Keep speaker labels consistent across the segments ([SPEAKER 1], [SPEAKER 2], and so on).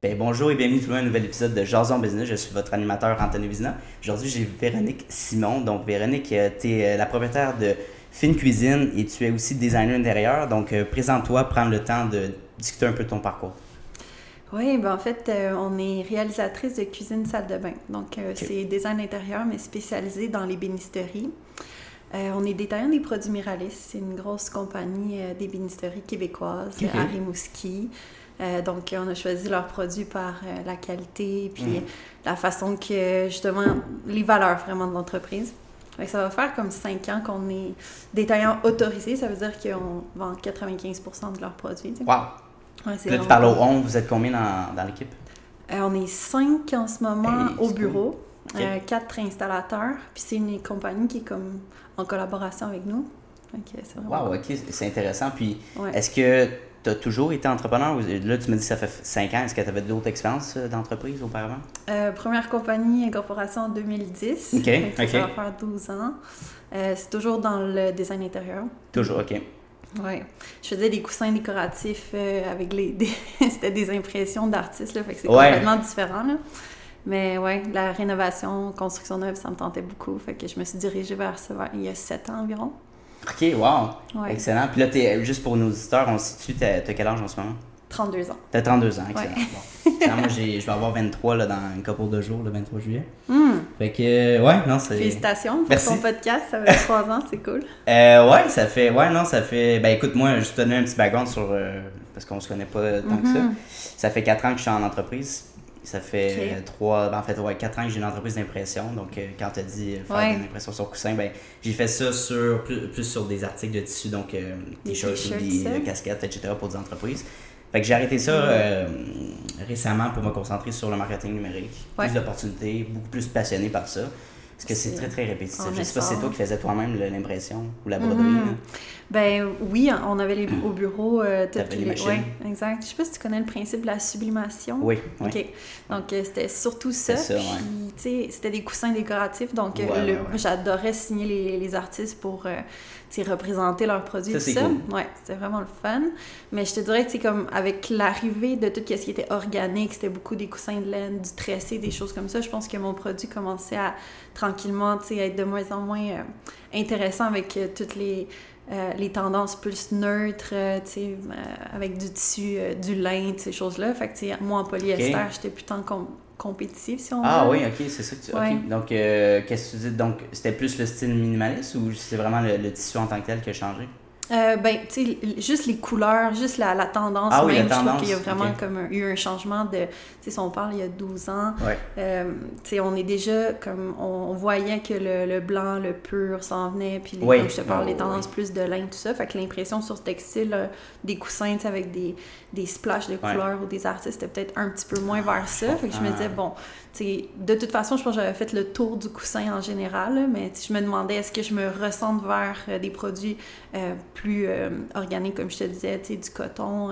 [SPEAKER 1] Ben, bonjour et bienvenue tout à un nouvel épisode de Jason Business. Je suis votre animateur Anthony Vizina. Aujourd'hui, j'ai Véronique Simon. Donc, Véronique, tu es la propriétaire de Fine Cuisine et tu es aussi designer intérieur. Donc, euh, présente-toi, prends le temps de discuter un peu de ton parcours.
[SPEAKER 2] Oui, ben en fait, euh, on est réalisatrice de cuisine salle de bain. Donc, euh, c'est design intérieur, mais spécialisé dans les bénisteries. Euh, on est détaillant des produits Miralis. C'est une grosse compagnie des bénisteries québécoises à Rimouski. donc, on a choisi leurs produits par la qualité puis mhm. la façon que, justement, les valeurs vraiment de l'entreprise. Ça va faire comme cinq ans qu'on est détaillant autorisé. Ça veut dire qu'on vend 95% de leurs produits.
[SPEAKER 1] Wow! Là, tu parles au 11, vous êtes combien dans, dans l'équipe?
[SPEAKER 2] Euh, on est cinq en ce moment au bureau, euh, quatre installateurs, puis c'est une compagnie qui est comme en collaboration avec nous.
[SPEAKER 1] wow, ok, c'est intéressant. Puis, est-ce que tu as toujours été entrepreneur? Là, tu me dis que ça fait cinq ans. Est-ce que tu avais d'autres expériences euh, d'entreprise auparavant?
[SPEAKER 2] première compagnie, incorporation en 2010. OK, Ça va faire 12 ans. c'est toujours dans le design intérieur.
[SPEAKER 1] Toujours, OK.
[SPEAKER 2] Oui. Je faisais des coussins décoratifs euh, avec les. C'était des impressions d'artistes, là. Fait que c'est complètement différent, là. Mais ouais, la rénovation, construction neuve, ça me tentait beaucoup. Fait que je me suis dirigée vers ça il y a sept ans environ.
[SPEAKER 1] OK, wow! Excellent. Puis là, es, juste pour nos auditeurs, on se situe, t'as quel âge en ce moment?
[SPEAKER 2] 32 ans.
[SPEAKER 1] T'as 32 ans, excellent. moi, je vais avoir 23 là, dans un couple de jours, le 23 juillet. Hmm. Fait que, euh, ouais, non, c'est.
[SPEAKER 2] Félicitations pour ton podcast, ça fait 3 ans, c'est cool.
[SPEAKER 1] Euh, ouais, ça fait, ouais, non, ça fait. Ben écoute, moi, je te donner un petit background sur. Euh, parce qu'on se connaît pas tant que ça. Mm-hmm. Ça fait 4 ans que je suis en entreprise. Ça fait 3, ben, en fait, ouais, 4 ans que j'ai une entreprise d'impression. Donc, quand tu dit faire une impression sur coussin, ben, j'ai fait ça sur, plus, plus, sur des articles de tissu, donc des t-shirts, des casquettes, etc. pour des entreprises. Fait que j'ai arrêté ça euh, récemment pour me concentrer sur le marketing numérique. Plus d'opportunités, beaucoup plus passionné par ça. Parce que c'est très, très répétitif. Je sais pas si c'est toi qui faisais toi-même l'impression ou la broderie. Mm-hmm.
[SPEAKER 2] Ben oui, on avait les, au bureau euh, toutes les, les Ouais, exact. Je sais pas si tu connais le principe de la sublimation.
[SPEAKER 1] Oui. oui.
[SPEAKER 2] OK. Donc euh, c'était surtout ça. ça puis, c'était des coussins décoratifs. Donc euh, j'adorais signer les, les, artistes pour représenter leurs produits. Ça, c'est cool. Ouais, c'était vraiment le fun. Mais je te dirais que comme avec l'arrivée de tout ce qui était organique, c'était beaucoup des coussins de laine, du tressé, des choses comme ça, je pense que mon produit commençait à tranquillement être de moins en moins euh, intéressant avec euh, toutes les, euh, les tendances plus neutres, avec du tissu, du lin, ces choses-là. Fait que moi, en polyester, j'étais plus tant compétitif, si on
[SPEAKER 1] ah, veut. Ah oui, ok, c'est ça que tu. Donc, qu'est-ce que tu dis? Donc, c'était plus le style minimaliste ou c'est vraiment le, tissu en tant que tel qui a changé?
[SPEAKER 2] Euh, ben, tu sais, juste les couleurs, juste la, la tendance
[SPEAKER 1] ah,
[SPEAKER 2] même,
[SPEAKER 1] oui, la je trouve
[SPEAKER 2] qu'il y a vraiment comme eu un changement de, tu sais, si on parle il y a 12 ans, euh, tu sais, on est déjà comme, on, voyait que le, le, blanc, le pur s'en venait, puis les, je te parle, les tendances plus de lin, tout ça, fait que l'impression sur ce textile, des coussins, tu sais, avec des, des splashes de couleurs ou des artistes, c'était peut-être un petit peu moins vers ça, fait que je me disais, bon, de toute façon, je pense que j'avais fait le tour du coussin en général, mais je me demandais est-ce que je me ressente vers euh, des produits euh, plus euh, organiques, comme je te disais, du coton,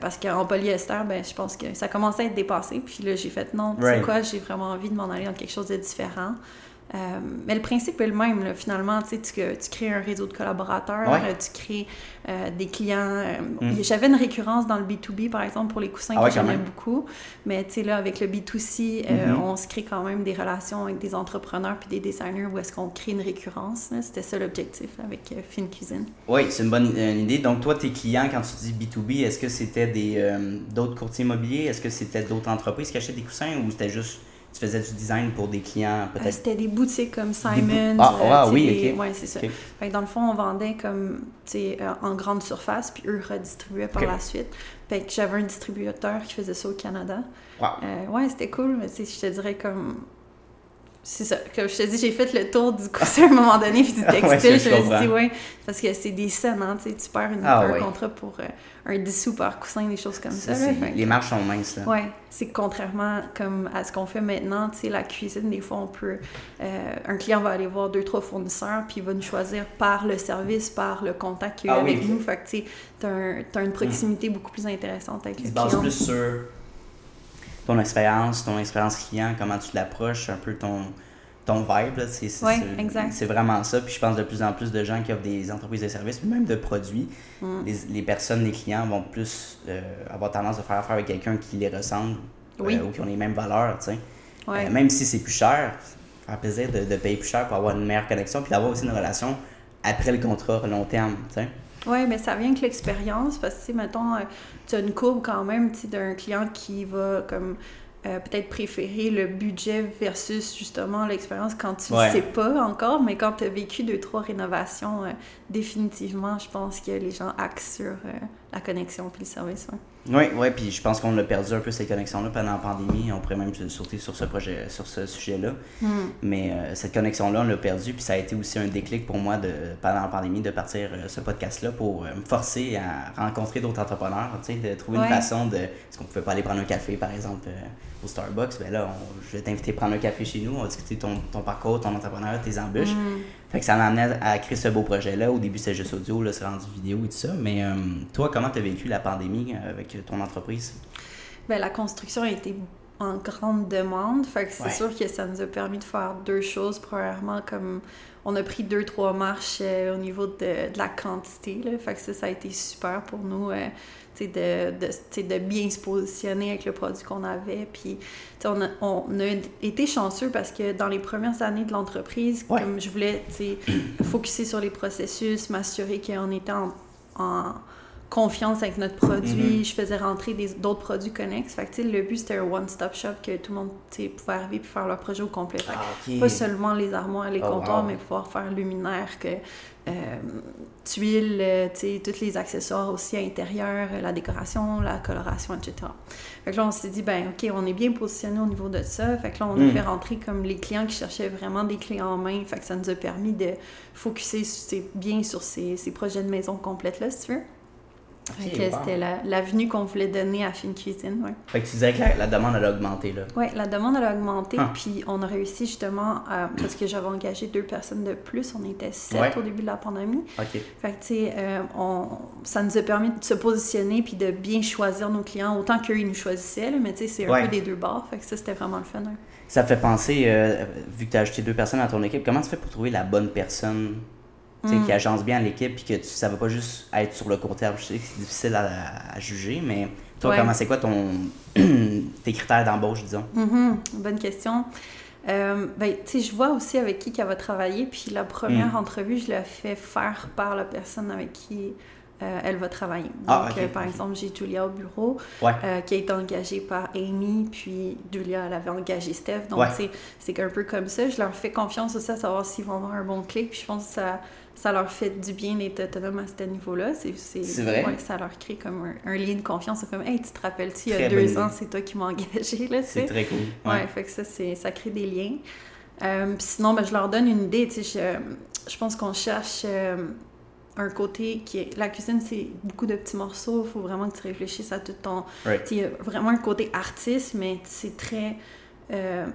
[SPEAKER 2] parce qu'en polyester, ben, je pense que ça commençait à être dépassé. Puis là, j'ai fait non, tu sais quoi, j'ai vraiment envie de m'en aller dans quelque chose de différent. Euh, mais le principe est le même, là, finalement. Tu, tu crées un réseau de collaborateurs, euh, tu crées euh, des clients. Mm. J'avais une récurrence dans le B2B, par exemple, pour les coussins ah que j'aimais beaucoup. Mais là, avec le B2C, mm-hmm. on se crée quand même des relations avec des entrepreneurs puis des designers où est-ce qu'on crée une récurrence. C'était ça l'objectif avec Fine Cuisine.
[SPEAKER 1] Oui, c'est une bonne idée. Donc, toi, tes clients, quand tu dis B2B, est-ce que c'était d'autres courtiers immobiliers? Est-ce que c'était d'autres entreprises qui achetaient des coussins ou c'était juste tu faisais du design pour des clients
[SPEAKER 2] peut-être? euh, C'était des boutiques comme Simon.
[SPEAKER 1] Ah, ah oui,
[SPEAKER 2] ok. Oui, c'est ça. dans le fond, on vendait comme euh, en grande surface, puis eux redistribuaient par la suite. Fait que j'avais un distributeur qui faisait ça au Canada. Wow. Euh, ouais, c'était cool, mais je te dirais comme c'est ça. Comme je te dis, j'ai fait le tour du coussin à un moment donné, puis du textile. je, me suis dit, ouais, parce que c'est des scènes, hein, tu perds une, ah, un contrat pour euh, un dissous par coussin, des choses comme ça.
[SPEAKER 1] les marches sont minces. Là.
[SPEAKER 2] Ouais, c'est contrairement comme à ce qu'on fait maintenant, tu sais, la cuisine, des fois, on peut. Euh, un client va aller voir deux, trois fournisseurs, puis il va nous choisir par le service, par le contact qu'il a ah avec nous. Fait que, tu sais, t'as une proximité beaucoup plus intéressante avec le client.
[SPEAKER 1] plus sur ton expérience, ton expérience client, comment tu l'approches, un peu ton, ton vibe. C'est vraiment ça. Puis je pense de plus en plus de gens qui offrent des entreprises de services, même de produits. Mm. Les, les, personnes, les clients vont plus euh, avoir tendance à faire affaire avec quelqu'un qui les ressemble ou qui ont les mêmes valeurs. même si c'est plus cher, faire plaisir de, de, payer plus cher pour avoir une meilleure connexion puis d'avoir aussi une relation après le contrat à long terme.
[SPEAKER 2] Oui, mais ça vient avec l'expérience parce que, mettons, euh, tu as une courbe quand même d'un client qui va comme euh, peut-être préférer le budget versus justement l'expérience quand tu ne sais pas encore, mais quand tu as vécu deux, trois rénovations, euh, définitivement, je pense que les gens axent sur la connexion puis le service.
[SPEAKER 1] Oui, oui, puis je pense qu'on a perdu un peu ces connexions-là pendant la pandémie. On pourrait même sauter sur ce projet, sur ce sujet-là. Hmm. Mais euh, cette connexion-là, on l'a perdu. Puis ça a été aussi un déclic pour moi de, pendant la pandémie de partir euh, ce podcast-là pour euh, me forcer à rencontrer d'autres entrepreneurs, de trouver une façon de. Est-ce qu'on pouvait pas aller prendre un café, par exemple, au Starbucks? Ben là, je vais t'inviter à prendre un café chez nous. On va discuter ton, ton parcours, ton entrepreneur, tes embûches. Hmm. Fait que ça m'a amené à créer ce beau projet-là. Au début, c'était juste audio, là, c'est rendu vidéo et tout ça. Mais euh, toi, comment tu as vécu la pandémie euh, avec ton entreprise?
[SPEAKER 2] Bien, la construction a été en grande demande. Fait que c'est sûr que ça nous a permis de faire deux choses. Premièrement, comme on a pris deux, trois marches euh, au niveau de, de, la quantité. Là. Fait que ça, ça a été super pour nous de, de, de, bien se positionner avec le produit qu'on avait. Puis, on a, on a été chanceux parce que dans les premières années de l'entreprise, comme je voulais focuser sur les processus, m'assurer qu'on était en, confiance avec notre produit. Mm-hmm. Je faisais rentrer d'autres produits connexes. Fait que, le but, c'était un one-stop shop que tout le monde pouvait arriver et faire leur projet au complet. Ah, pas seulement les armoires, les oh, comptoirs, mais pouvoir faire luminaire, que tuiles, euh, tous les accessoires aussi à l'intérieur, euh, la décoration, la coloration, etc. Fait que là, on s'est dit, ben OK, on est bien positionné au niveau de ça. Fait que là, on a mm. fait rentrer comme les clients qui cherchaient vraiment des clés en main. Fait que ça nous a permis de focuser bien sur ces, ces projets de maison complètes là, si tu veux. C'était l'avenue qu'on voulait donner à Fine Cuisine. Ouais.
[SPEAKER 1] Fait que tu disais que la, demande a augmenté. là.
[SPEAKER 2] Oui, la demande a augmenté, ah. puis on a réussi justement, parce que j'avais engagé deux personnes de plus, on était sept au début de la pandémie.
[SPEAKER 1] OK.
[SPEAKER 2] Fait que, tu sais, euh, ça nous a permis de se positionner puis de bien choisir nos clients, autant qu'eux, ils nous choisissaient, mais tu sais, c'est un peu des deux bords. Fait que ça, c'était vraiment le fun.
[SPEAKER 1] Ça fait penser, euh, vu que tu as ajouté deux personnes à ton équipe, comment tu fais pour trouver la bonne personne? Qui mm. agence bien l'équipe puis que tu, ça va pas juste être sur le court terme. Je sais que c'est difficile à, juger, mais toi, comment c'est quoi ton tes critères d'embauche, disons?
[SPEAKER 2] Mm-hmm. Bonne question. Euh, ben, je vois aussi avec qui elle va travailler, puis la première mm. entrevue, je l'ai fait faire par la personne avec qui euh, elle va travailler. Ah, Donc, euh, par exemple, j'ai Julia au bureau, euh, qui a été engagée par Amy, puis Julia, elle avait engagé Steph. Donc, c'est un peu comme ça. Je leur fais confiance aussi à savoir s'ils vont avoir un bon clic, puis je pense que ça, ça leur fait du bien d'être autonome à ce niveau-là.
[SPEAKER 1] C'est vrai.
[SPEAKER 2] ça leur crée comme un, lien de confiance. C'est comme, hey, tu te rappelles-tu, il y a deux ans, c'est toi qui m'as engagé.
[SPEAKER 1] C'est très cool.
[SPEAKER 2] Ouais. fait que ça, ça crée des liens. sinon, ben, je leur donne une idée. Je, je pense qu'on cherche un côté qui est. La cuisine, c'est beaucoup de petits morceaux. Il faut vraiment que tu réfléchisses à tout ton. Il y a vraiment un côté artiste, mais c'est très. Euh,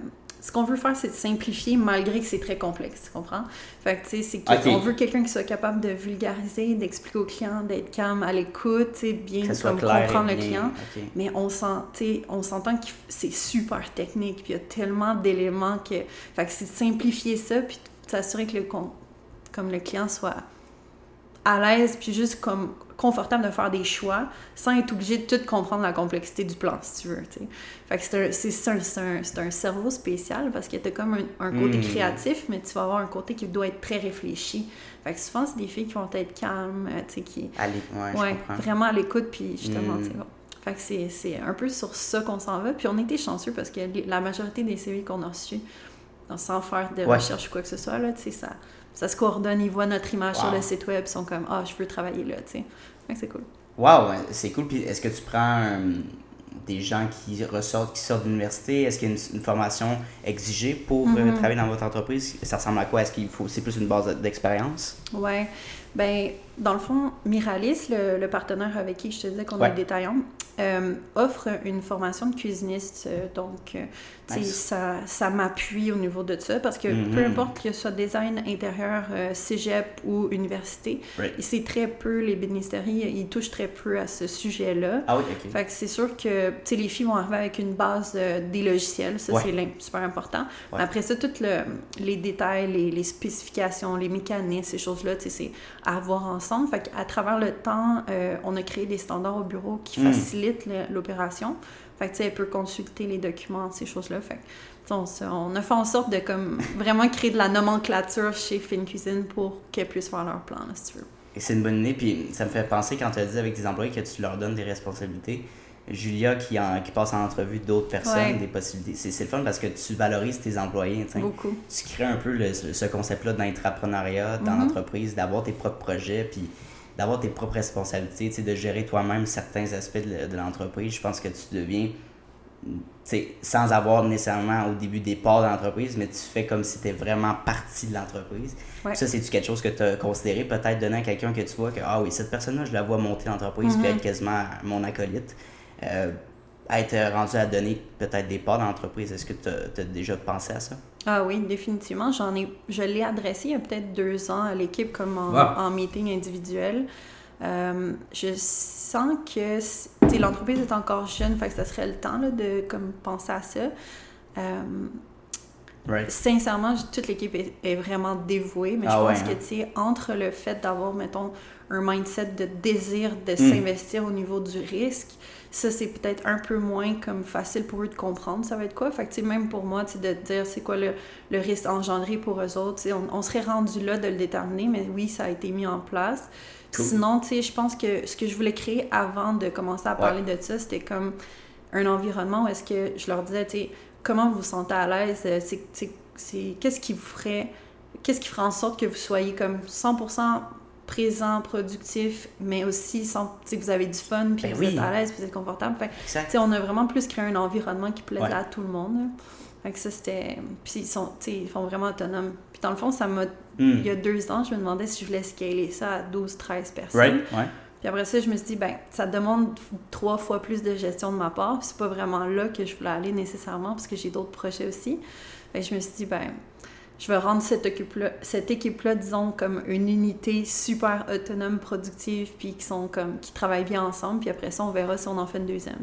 [SPEAKER 2] ce qu'on veut faire, c'est de simplifier malgré que c'est très complexe, tu comprends? Fait que, tu sais, c'est qu'on veut quelqu'un qui soit capable de vulgariser, d'expliquer au client, d'être calme, à l'écoute, tu sais, bien comme comprendre le client. Mais on, sent, on s'entend que c'est super technique, puis il y a tellement d'éléments que... Fait que c'est de simplifier ça, puis s'assurer que le, comme le client soit à l'aise, puis juste comme confortable de faire des choix sans être obligé de tout comprendre la complexité du plan, si tu veux. Fait que c'est un, un, un, cerveau spécial parce que tu as comme un, côté hmm. créatif, mais tu vas avoir un côté qui doit être très réfléchi. Fait que souvent, c'est des filles qui vont être calmes, euh, tu qui...
[SPEAKER 1] ouais,
[SPEAKER 2] vraiment à l'écoute, puis justement, hmm. bon. Fait que c'est un peu sur ça qu'on s'en va. Puis on était chanceux parce que la majorité des CV qu'on a reçus, sans faire de recherche ou quoi que ce soit, là, tu sais, ça ça se coordonne, ils voient notre image sur le site web, ils sont comme Ah, je veux travailler là, tu sais. c'est cool.
[SPEAKER 1] Waouh, c'est cool. Puis est-ce que tu prends euh, des gens qui ressortent, qui sortent de l'université? Est-ce qu'il y a une, formation exigée pour euh, mm-hmm. travailler dans votre entreprise? Ça ressemble à quoi? Est-ce qu'il faut, c'est plus une base d'expérience?
[SPEAKER 2] Ouais. Ben, dans le fond, Miralis, le, partenaire avec qui je te disais qu'on est détaillant, euh, offre une formation de cuisiniste. Euh, donc, euh, ça, ça m'appuie au niveau de ça parce que mm-hmm. peu importe que ce soit design intérieur, cégep ou université, c'est très peu, les bénisteries, ils touchent très peu à ce sujet-là.
[SPEAKER 1] Ah oui, OK.
[SPEAKER 2] Fait que c'est sûr que les filles vont arriver avec une base des logiciels, ça c'est super important. Après ça, tous le, les détails, les, les, spécifications, les mécanismes, ces choses-là, c'est à voir ensemble. Fait qu'à travers le temps, on a créé des standards au bureau qui mm. facilitent l'opération. Fait que, tu sais, elle peut consulter les documents, ces choses-là. Fait on, on, a fait en sorte de comme vraiment créer de la nomenclature chez Fin Cuisine pour qu'elles puissent faire leur plan, si tu veux.
[SPEAKER 1] C'est une bonne idée. Puis ça me fait penser quand tu as dit avec tes employés que tu leur donnes des responsabilités. Julia qui, en, qui passe en entrevue d'autres personnes, des possibilités. C'est le fun parce que tu valorises tes employés.
[SPEAKER 2] Beaucoup.
[SPEAKER 1] Tu crées un peu le, ce concept-là d'entrepreneuriat dans mm-hmm. l'entreprise, d'avoir tes propres projets. Puis d'avoir tes propres responsabilités, de gérer toi-même certains aspects de, l'entreprise. Je pense que tu deviens, sans avoir nécessairement au début des parts de l'entreprise, mais tu fais comme si tu étais vraiment partie de l'entreprise. Ça, c'est-tu quelque chose que tu as considéré, peut-être donner à quelqu'un que tu vois que, ah oui, cette personne-là, je la vois monter l'entreprise, puis mm-hmm. être quasiment mon acolyte? Euh, être rendu à donner peut-être des parts dans l'entreprise. Est-ce que tu as, déjà pensé à ça?
[SPEAKER 2] Ah oui, définitivement. J'en ai, je l'ai adressé il y a peut-être deux ans à l'équipe comme en, meeting individuel. Euh, je sens que l'entreprise est encore jeune, fait que ça serait le temps là, de comme, penser à ça. Euh, Sincèrement, toute l'équipe est, vraiment dévouée, mais je ah pense que, hein? entre le fait d'avoir, mettons, un mindset de désir de hmm. s'investir au niveau du risque, ça, c'est peut-être un peu moins comme facile pour eux de comprendre ça va être quoi? Fait que, même pour moi, de dire c'est quoi le, le, risque engendré pour eux autres, on, on serait rendu là de le déterminer, mais oui, ça a été mis en place. Sinon, tu sais, je pense que ce que je voulais créer avant de commencer à parler de ça, c'était comme un environnement où est-ce que je leur disais, tu sais, comment vous vous sentez à l'aise, euh, c'est qu'est-ce qui vous ferait, qu'est-ce qui ferait en sorte que vous soyez comme 100% présent, productif, mais aussi sans, vous avez du fun, puis ben vous êtes à l'aise, puis vous êtes confortable. Fait, on a vraiment plus créé un environnement qui plaisait à tout le monde. Fait que ça, c'était... Puis ils, sont, ils font vraiment autonomes. Puis dans le fond, ça m'a... Hmm. Il y a deux ans, je me demandais si je voulais scaler ça à 12-13 personnes. Puis après ça, je me suis dit, ben, ça demande trois fois plus de gestion de ma part. c'est pas vraiment là que je voulais aller nécessairement, parce que j'ai d'autres projets aussi. Fait je me suis dit, ben, je vais rendre cette équipe-là, cette équipe-là, disons, comme une unité super autonome, productive, puis qui sont comme, qui travaillent bien ensemble. Puis après ça, on verra si on en fait une deuxième,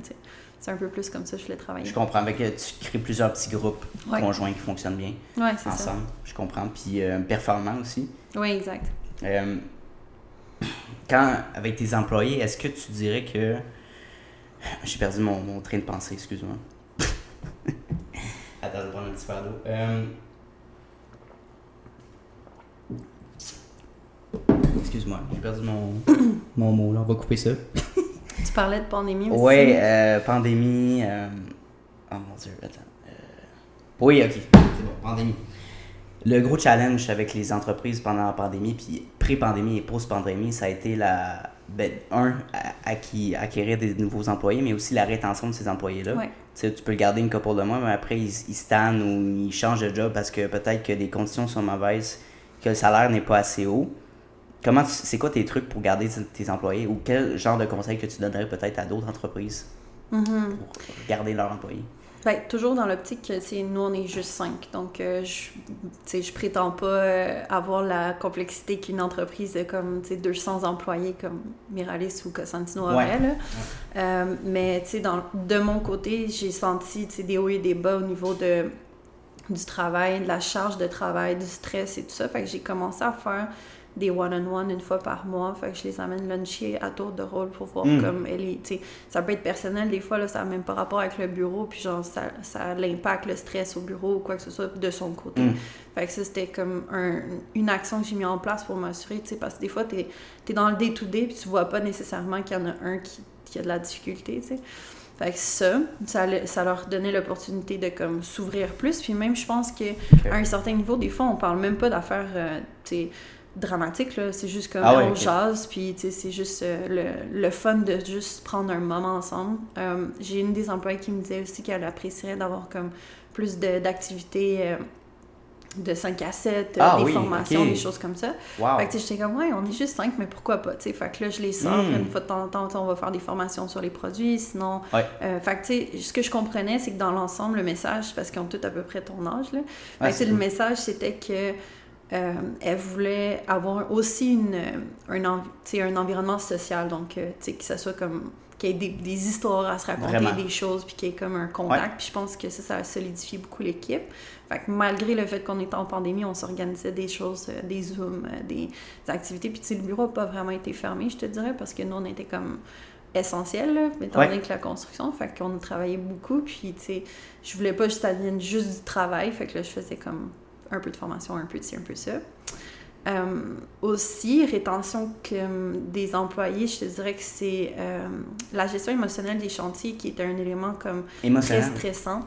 [SPEAKER 2] C'est un peu plus comme ça que je voulais travailler.
[SPEAKER 1] Je comprends. Avec, tu crées plusieurs petits groupes conjoints qui fonctionnent bien ensemble. Ça. Je comprends. Puis euh, performant aussi.
[SPEAKER 2] Oui, exact.
[SPEAKER 1] Euh, quand, avec tes employés, est-ce que tu dirais que. J'ai perdu mon, mon, train de pensée, excuse-moi. Attends, je vais prendre un petit verre d'eau. Euh, Excuse-moi, j'ai perdu mon, mon mot là, on va couper ça.
[SPEAKER 2] tu parlais de pandémie aussi?
[SPEAKER 1] Oui, euh, pandémie. Euh... Oh mon dieu, attends. Euh... Oui, ok, c'est bon, pandémie le gros challenge avec les entreprises pendant la pandémie, puis pré-pandémie et post-pandémie, ça a été la, ben, un, acquérir des nouveaux employés, mais aussi la rétention de ces employés-là. Tu peux le garder une couple de mois, mais après, ils, ils stannent ou ils changent de job parce que peut-être que les conditions sont mauvaises, que le salaire n'est pas assez haut. Comment c'est quoi tes trucs pour garder tes employés ou quel genre de conseils que tu donnerais peut-être à d'autres entreprises mm-hmm. pour garder leurs employés?
[SPEAKER 2] Bien, toujours dans l'optique que nous, on est juste cinq. Donc, euh, je, je prétends pas euh, avoir la complexité qu'une entreprise de comme 200 employés comme Miralis ou Cosentino aurait. Euh, mais dans, de mon côté, j'ai senti des hauts et des bas au niveau de, du travail, de la charge de travail, du stress et tout ça. Fait que j'ai commencé à faire des one-on-one une fois par mois. Fait que je les amène luncher à tour de rôle pour voir hmm. comme elle est. Ça peut être personnel, des fois, là, ça n'a même pas rapport avec le bureau, puis genre, ça, ça l'impact, le stress au bureau ou quoi que ce soit de son côté. Hmm. Fait que ça, c'était comme un, une action que j'ai mis en place pour m'assurer, tu sais, parce que des fois, tu es, dans le day-to-day, puis tu vois pas nécessairement qu'il y en a un qui, qui a de la difficulté, tu sais. Fait que ça, ça, ça leur donnait l'opportunité de comme s'ouvrir plus. Puis même, je pense qu'à un certain niveau, des fois, on parle même pas d'affaires, euh, tu sais, dramatique, là. C'est juste comme ah on jase, puis c'est juste euh, le, le, fun de juste prendre un moment ensemble. Euh, j'ai une des employées qui me disait aussi qu'elle apprécierait d'avoir comme plus d'activités de 5 à 7, ah des formations, des choses comme ça. Fait que j'étais comme, ouais, on est juste 5, mais pourquoi pas, tu sais. Fait que là, je les sors, hmm. une fois de temps en temps, on va faire des formations sur les produits, sinon... Euh, fait que, tu sais, ce que je comprenais, c'est que dans l'ensemble, le message, parce qu'ils ont tous à peu près ton âge, là, fait que, le message, c'était que euh, elle voulait avoir aussi une, un, un environnement social, donc, euh, que ça soit comme qu'il y ait des, histoires à se raconter, des choses, puis qu'il y ait comme un contact. Puis je pense que ça, ça a solidifié beaucoup l'équipe. Fait que malgré le fait qu'on était en pandémie, on s'organisait des choses, euh, des Zooms, des, activités. Puis le bureau n'a pas vraiment été fermé, je te dirais, parce que nous, on était comme essentiel, là, étant donné que la construction. Fait qu'on travaillait beaucoup. Puis, tu sais, je voulais pas juste ça devienne juste du travail. Fait que là, je faisais comme un peu de formation, un peu de ci, un peu ça. Euh, aussi, rétention que, des employés, je te dirais que c'est euh, la gestion émotionnelle des chantiers qui est un élément comme très stressant.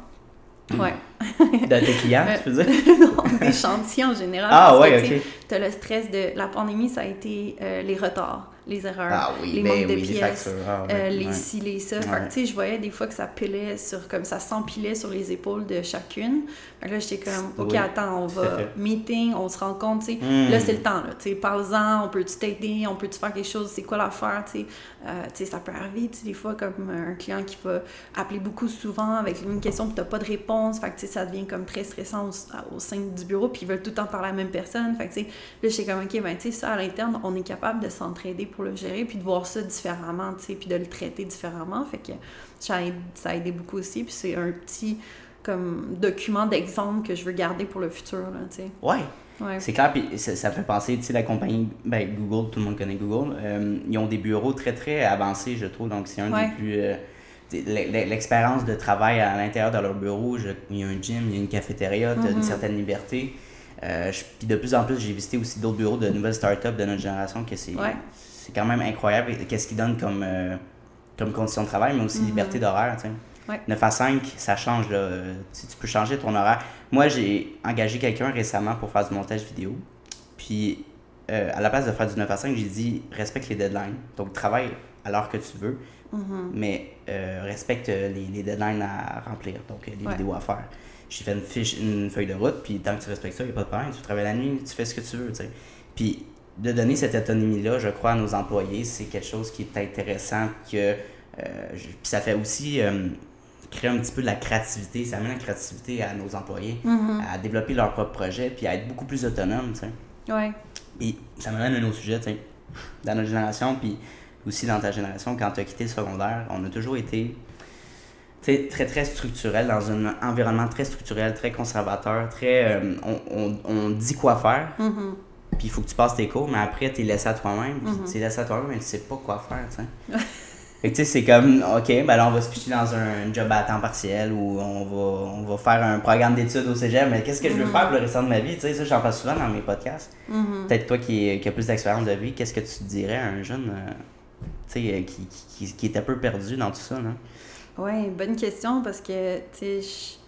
[SPEAKER 1] Hmm. Ouais. De tes clients, tu veux dire?
[SPEAKER 2] non, des chantiers en général.
[SPEAKER 1] Ah ouais, ok.
[SPEAKER 2] Tu as le stress de la pandémie, ça a été euh, les retards les erreurs, ah les ben manques de pièces, ah euh, les ci, les ça. Fait tu sais, je voyais des fois que ça pilait sur, comme ça s'empilait sur les épaules de chacune. Fait là, j'étais comme, OK, attends, on va meeting, on se rend compte, tu sais. Hmm. Là, c'est le temps, là. Tu sais, parle-en, on peut-tu t'aider, on peut-tu faire quelque chose, c'est quoi l'affaire, tu sais. Euh, tu sais, ça peut arriver, tu sais, des fois, comme un client qui va appeler beaucoup souvent avec une question, puis t'as pas de réponse. Fait que, tu sais, ça devient comme très stressant au, sein du bureau, puis ils veulent tout le temps parler à la même personne. Fait que, tu sais, là, j'étais comme, OK, ben, tu sais, ça, à l'interne, on est capable de s'entraider pour le gérer, puis de voir ça différemment, tu sais, puis de le traiter différemment. Fait que ça a, aidé beaucoup aussi. Puis c'est un petit comme document d'exemple que je veux garder pour le futur, là, tu sais.
[SPEAKER 1] Ouais. Ouais. C'est clair, puis ça, fait penser, tu sais, la compagnie, ben, Google, tout le monde connaît Google, euh, ils ont des bureaux très, très avancés, je trouve, donc c'est un des plus... Euh, l'expérience de travail à l'intérieur de leur bureau, il y a un gym, il y a une cafétéria, tu as une mm-hmm. certaine liberté. Euh, puis de plus en plus, j'ai visité aussi d'autres bureaux de nouvelles startups de notre génération que c'est c'est quand même incroyable qu'est-ce qu'ils donnent comme, euh, comme condition de travail, mais aussi mm-hmm. liberté d'horaire. 9 à 5, ça change. Là. Tu, tu peux changer ton horaire. Moi, j'ai engagé quelqu'un récemment pour faire du montage vidéo. Puis, euh, à la place de faire du 9 à 5, j'ai dit respecte les deadlines. Donc, travaille à l'heure que tu veux, mm-hmm. mais euh, respecte les, les, deadlines à remplir, donc les vidéos à faire. J'ai fait une fiche, une feuille de route, puis tant que tu respectes ça, il n'y a pas de problème. Tu travailles la nuit, tu fais ce que tu veux. Puis, de donner cette autonomie-là, je crois, à nos employés, c'est quelque chose qui est intéressant, que euh, puis ça fait aussi euh, créer un petit peu de la créativité, ça amène la créativité à nos employés, mm-hmm. à développer leur propre projet, puis à être beaucoup plus autonomes, tu sais.
[SPEAKER 2] Ouais.
[SPEAKER 1] Et ça m'amène à un autre sujet, tu sais. Dans notre génération, puis aussi dans ta génération, quand tu as quitté le secondaire, on a toujours été très, très structurel, dans un environnement très structurel, très conservateur, très... Euh, on, on, on, dit quoi faire, mm-hmm puis il faut que tu passes tes cours, mais après, tu es laissé à toi-même, mhm. tu es laissé à toi-même, mais tu sais pas quoi faire, tu sais. fait que tu sais, c'est comme, OK, ben là, on va se pitcher dans un job à temps partiel ou on va, on va faire un programme d'études au cégep, mais qu'est-ce que je veux mhm. faire pour le restant de ma vie, tu sais, ça, j'en parle souvent dans mes podcasts. Mhm. Peut-être toi qui, qui as plus d'expérience de vie, qu'est-ce que tu dirais à un jeune, euh, tu sais, qui, qui, qui, est un peu perdu dans tout ça, là?
[SPEAKER 2] Oui, bonne question, parce que, tu sais,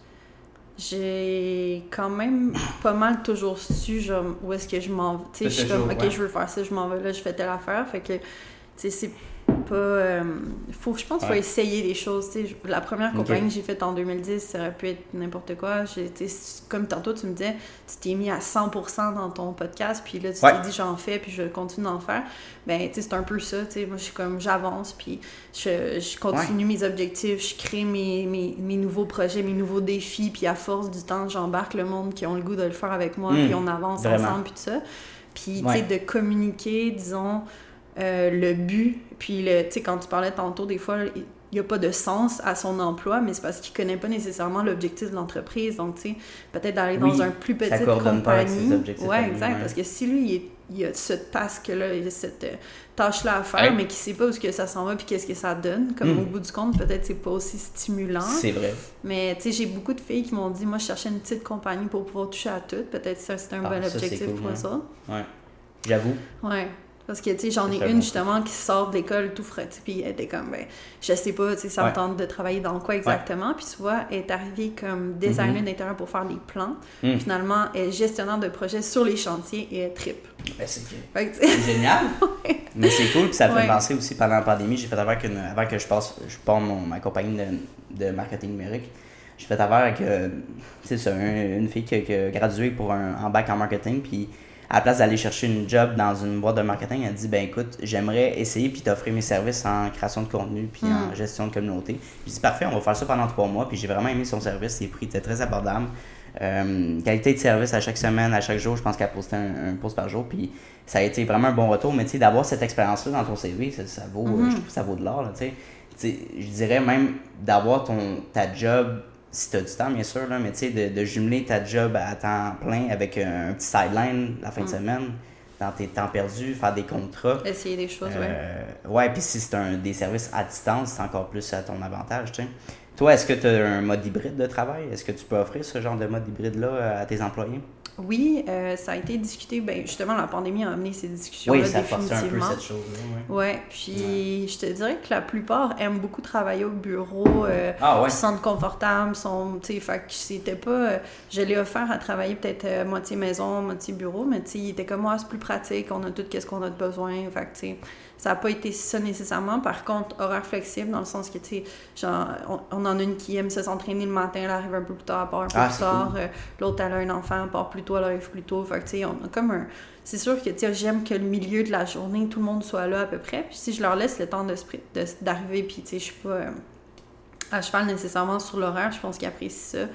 [SPEAKER 2] j'ai quand même pas mal toujours su genre, où est-ce que je m'en vais. Tu sais, je suis comme, ok, je veux faire ça, je m'en vais là, je fais telle affaire. Fait que, tu sais, c'est pas. Euh, faut, je pense qu'il faut essayer des choses. La première compagnie que j'ai faite en 2010, ça aurait pu être n'importe quoi. Comme tantôt, tu me disais, tu t'es mis à 100% dans ton podcast, puis là, tu t'es dit, j'en fais, puis je continue d'en faire. Ben, c'est un peu ça. Moi, je suis comme, j'avance, puis je, je continue mes objectifs, je crée mes, mes, mes, nouveaux projets, mes nouveaux défis, puis à force du temps, j'embarque le monde qui ont le goût de le faire avec moi, hmm. puis on avance ensemble, puis tout ça. Puis, tu sais, de communiquer, disons, euh, le but. Puis, tu sais, quand tu parlais tantôt, des fois, il n'y a pas de sens à son emploi, mais c'est parce qu'il ne connaît pas nécessairement l'objectif de l'entreprise. Donc, tu sais, peut-être d'aller dans un plus petit compagnie. Oui, exact. Parce que si lui, il, a ce task-là, il a cette euh, tâche-là à faire, mais qui ne sait pas où -ce que ça s'en va puis qu'est-ce que ça donne, comme hmm. au bout du compte, peut-être c'est pas aussi stimulant.
[SPEAKER 1] C'est vrai.
[SPEAKER 2] Mais, tu sais, j'ai beaucoup de filles qui m'ont dit, moi, je cherchais une petite compagnie pour pouvoir toucher à tout. Peut-être ça, c'est un ah, bon objectif pour ça.
[SPEAKER 1] Ouais. J'avoue.
[SPEAKER 2] Ouais. Parce que, tu sais, j'en ai une justement qui sort de l'école tout frais, puis elle était comme, ben, je sais pas, tu sais, ça me tente de travailler dans quoi exactement. Puis tu vois, elle est arrivée comme designer mm-hmm. d'intérieur pour faire des plans. Mm. Finalement, elle est gestionnaire de projet sur les chantiers et elle tripe.
[SPEAKER 1] Ben, c'est génial. Mais c'est cool, puis ça fait penser aussi pendant la pandémie, j'ai fait avant que, avant que je passe, je ma compagnie de, de marketing numérique. j'ai fait affaire avec euh, une fille qui, a gradué pour un, en bac en marketing, puis à la place d'aller chercher une job dans une boîte de marketing, elle dit ben écoute, j'aimerais essayer puis t'offrir mes services en création de contenu puis en hmm. gestion de communauté. J'ai dit parfait, on va faire ça pendant trois mois, puis j'ai vraiment aimé son service, les prix étaient très abordables. Euh, qualité de service à chaque semaine, à chaque jour, je pense qu'elle postait un, un post par jour, puis ça a été vraiment un bon retour. Mais tu sais, d'avoir cette expérience-là dans ton CV, ça, vaut, hmm. je trouve ça vaut de l'or, tu sais. Je dirais même d'avoir ton ta job si tu as du temps, bien sûr, là, mais tu sais, de, de, jumeler ta job à temps plein avec un, petit sideline la fin de mm. semaine, dans tes temps perdus, faire des contrats.
[SPEAKER 2] Essayer des choses,
[SPEAKER 1] euh, ouais. puis si c'est un, des services à distance, c'est encore plus à ton avantage, tu sais. Toi, est-ce que tu as un mode hybride de travail? Est-ce que tu peux offrir ce genre de mode hybride-là à tes employés?
[SPEAKER 2] Oui, euh, ça a été discuté. Ben, justement, la pandémie a amené ces discussions-là
[SPEAKER 1] oui, ça
[SPEAKER 2] définitivement.
[SPEAKER 1] un peu cette chose-là.
[SPEAKER 2] Ouais. puis je te dirais que la plupart aiment beaucoup travailler au bureau. Euh,
[SPEAKER 1] ah,
[SPEAKER 2] Ils se sentent confortables. Sont, fait que c'était pas. Euh, je l'ai offert à travailler peut-être euh, moitié maison, moitié bureau, mais il était comme moi, c'est plus pratique. On a tout ce qu'on a de besoin. Fait que, ça n'a pas été ça nécessairement. Par contre, horaire flexible, dans le sens que, tu sais, genre, on, en a une qui aime se s'entraîner le matin, elle arrive un peu plus tard, elle part un peu ah, plus tard. Euh, l'autre, elle a un enfant, elle part plus tôt, elle arrive plus tôt. Fait que, tu sais, on a comme un. C'est sûr que, tu sais, j'aime que le milieu de la journée, tout le monde soit là à peu près. Puis si je leur laisse le temps d'arriver, de, puis, tu sais, je suis pas euh, à cheval nécessairement sur l'horaire, je pense qu'ils apprécient ça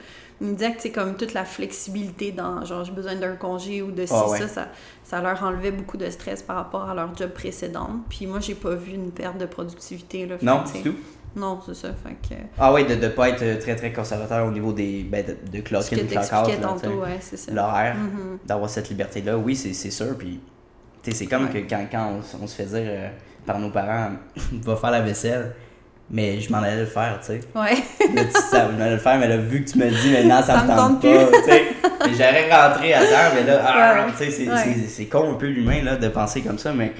[SPEAKER 2] il me disait que c'est comme toute la flexibilité dans genre j'ai besoin d'un congé ou de ci, ah ça, ça, leur enlevait beaucoup de stress par rapport à leur job précédent. Puis moi, j'ai pas vu une perte de productivité. Là,
[SPEAKER 1] non, du tout.
[SPEAKER 2] Non, c'est ça. Fait que...
[SPEAKER 1] Ah oui, de ne pas être très très conservateur au niveau des ben, de, de clock in, L'horaire, mm-hmm. d'avoir cette liberté-là, oui, c'est sûr. Puis c'est comme que quand, quand on, se fait dire euh, par nos parents, va faire la vaisselle mais je m'en allais le faire, tu sais.
[SPEAKER 2] Ouais.
[SPEAKER 1] là, tu sais, je m'en allais le faire, mais là, vu que tu me dis maintenant, ça, me tente, pas, tu sais. J'aurais rentré à terre, mais là, ah, tu sais, c'est con un peu l'humain, là, de penser comme ça, mais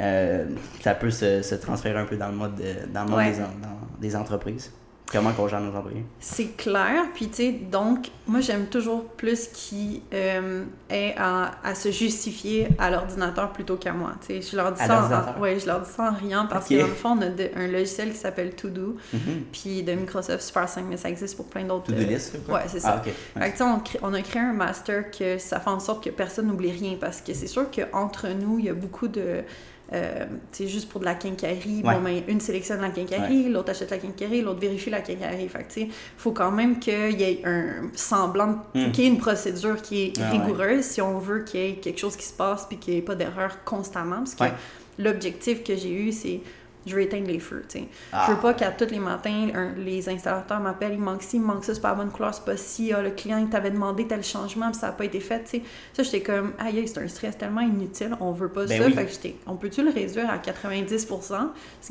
[SPEAKER 1] euh, ça peut se, se, transférer un peu dans le mode, dans le des, dans, des entreprises. Comment qu'on gère nos employés?
[SPEAKER 2] C'est clair. Puis, tu sais, donc, moi, j'aime toujours plus qu'ils euh, aient à, à, se justifier à l'ordinateur plutôt qu'à moi. Tu sais, je leur dis ça en, ouais, je leur dis ça en riant parce que, dans le fond, on a un logiciel qui s'appelle To-Do, mm-hmm. puis de Microsoft Super 5, mais ça existe pour plein d'autres.
[SPEAKER 1] To-Do list?
[SPEAKER 2] Ouais, c'est ça. Ah, fait que, on, on, a créé un master que ça fait en sorte que personne n'oublie rien parce que c'est sûr qu'entre nous, il y a beaucoup de c'est euh, juste pour de la quincaillerie. Bon, ben, une sélectionne la quincaillerie, l'autre achète la quincaillerie, l'autre vérifie la quincaillerie. Fait il faut quand même qu'il y ait un semblant, hmm. qu'il y ait une procédure qui est ah rigoureuse si on veut qu'il y ait quelque chose qui se passe puis qu'il n'y ait pas d'erreur constamment. Parce que l'objectif que j'ai eu, c'est je veux éteindre les feux. sais. Ah. Je veux pas qu'à tous les matins, les installateurs m'appellent, il manque ci, il manque ça, c'est pas la bonne couleur, c'est pas ci, ah, le client il t'avait demandé tel changement, puis ça n'a pas été fait. sais. Ça, j'étais comme, aïe, c'est un stress tellement inutile, on veut pas ben ça. Fait que j'étais, on peut-tu le réduire à 90 Parce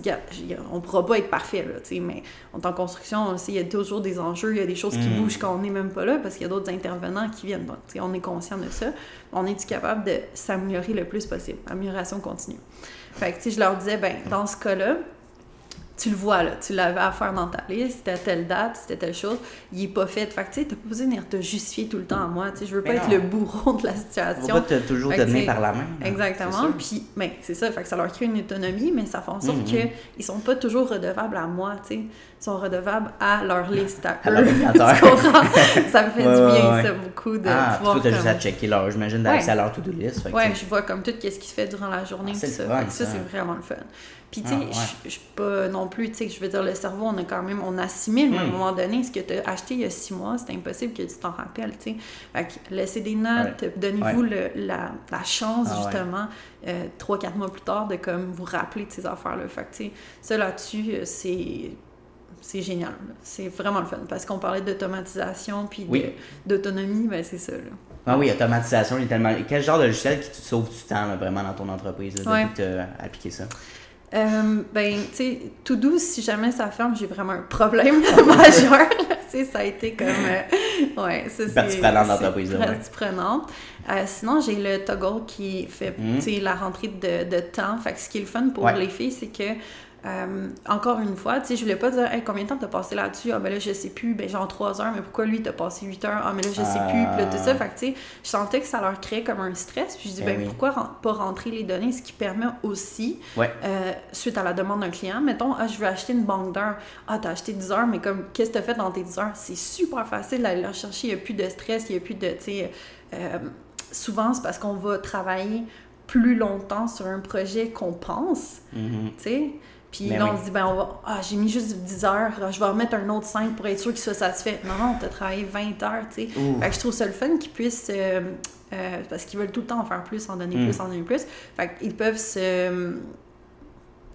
[SPEAKER 2] qu'on pourra pas être parfait, là, sais, mais en tant construction, il y a toujours des enjeux, il y a des choses qui mm. bougent quand on n'est même pas là, parce qu'il y a d'autres intervenants qui viennent. Donc, on est conscient de ça. On est capable de s'améliorer le plus possible? Amélioration continue. Fait que, tu sais, je leur disais, ben, dans ce cas-là, tu le vois, là, tu l'avais à faire dans ta liste, c'était telle date, c'était telle chose, il est pas fait. Fait que, tu sais, t'as pas besoin de te justifier tout le temps à moi, tu sais, je veux pas être le bourreau de la situation.
[SPEAKER 1] On va pas te toujours donner par la main.
[SPEAKER 2] Exactement, puis, ben, c'est ça, fait que ça leur crée une autonomie, mais ça fait en sorte mm-hmm. qu'ils sont pas toujours redevables à moi, tu sais, ils sont redevables à leur liste, à, eux. ça me fait du bien, ça, beaucoup de
[SPEAKER 1] ah, pouvoir... tu as juste à checker leur, j'imagine, d'accès à leur to-do list.
[SPEAKER 2] ouais, je vois comme tout ce qui se fait durant la journée, ah, ça c'est vraiment le fun. Puis, tu sais, ah, je suis pas non plus, tu sais, je veux dire, le cerveau, on a quand même, on assimile, mais à un hmm. moment donné, ce que tu as acheté il y a six mois, c'est impossible que tu t'en rappelles, tu sais. Fait que laissez des notes, donnez-vous la, la, chance, ah, justement, euh, trois, quatre mois plus tard, de comme vous rappeler de ces affaires-là. Fait que, tu sais, ça là-dessus, euh, c'est c'est génial. C'est vraiment le fun. Parce qu'on parlait d'automatisation puis d'autonomie, ben c'est ça. Là.
[SPEAKER 1] Ah oui, automatisation, il est tellement. Quel genre de logiciel qui te sauve du temps vraiment dans ton entreprise depuis que tu as appliqué ça?
[SPEAKER 2] Euh, ben, tu sais, tout doux, si jamais ça ferme, j'ai vraiment un problème majeur. Tu sais, ça a été comme. Euh, ouais, ça c'est.
[SPEAKER 1] Partie prenante d'entreprise,
[SPEAKER 2] Partie prenante. Euh, sinon, j'ai le toggle qui fait, mm. la rentrée de, de, temps. Fait que ce qui est le fun pour les filles, c'est que euh, encore une fois, tu sais, je voulais pas dire, hey, combien de temps t'as passé là-dessus? Ah, ben là, je sais plus, ben genre 3 heures, mais pourquoi lui t'as passé 8 heures? Ah, mais là, je sais plus. Puis là, tout ça. Ah. Fait que, tu sais, je sentais que ça leur créait comme un stress. Puis je dis, ben, ben pourquoi pas rentrer les données? Ce qui permet aussi, euh, suite à la demande d'un client, mettons, ah, je veux acheter une banque d'heures. Ah, t'as acheté 10 heures, mais comme, qu'est-ce que t'as fait dans tes 10 heures? C'est super facile d'aller la chercher. Il n'y a plus de stress, il n'y a plus de, tu sais, euh, souvent, c'est parce qu'on va travailler plus longtemps sur un projet qu'on pense, mm-hmm. tu sais. Puis là, on se dit, ben, on va, ah, j'ai mis juste 10 heures, je vais remettre un autre 5 pour être sûr qu'il soit satisfait. Non, non, t'as travaillé 20 heures, tu sais. Fait que je trouve ça le fun qu'ils puissent, euh, euh, parce qu'ils veulent tout le temps en faire plus, en donner plus, mm. en donner plus. Fait qu'ils peuvent se,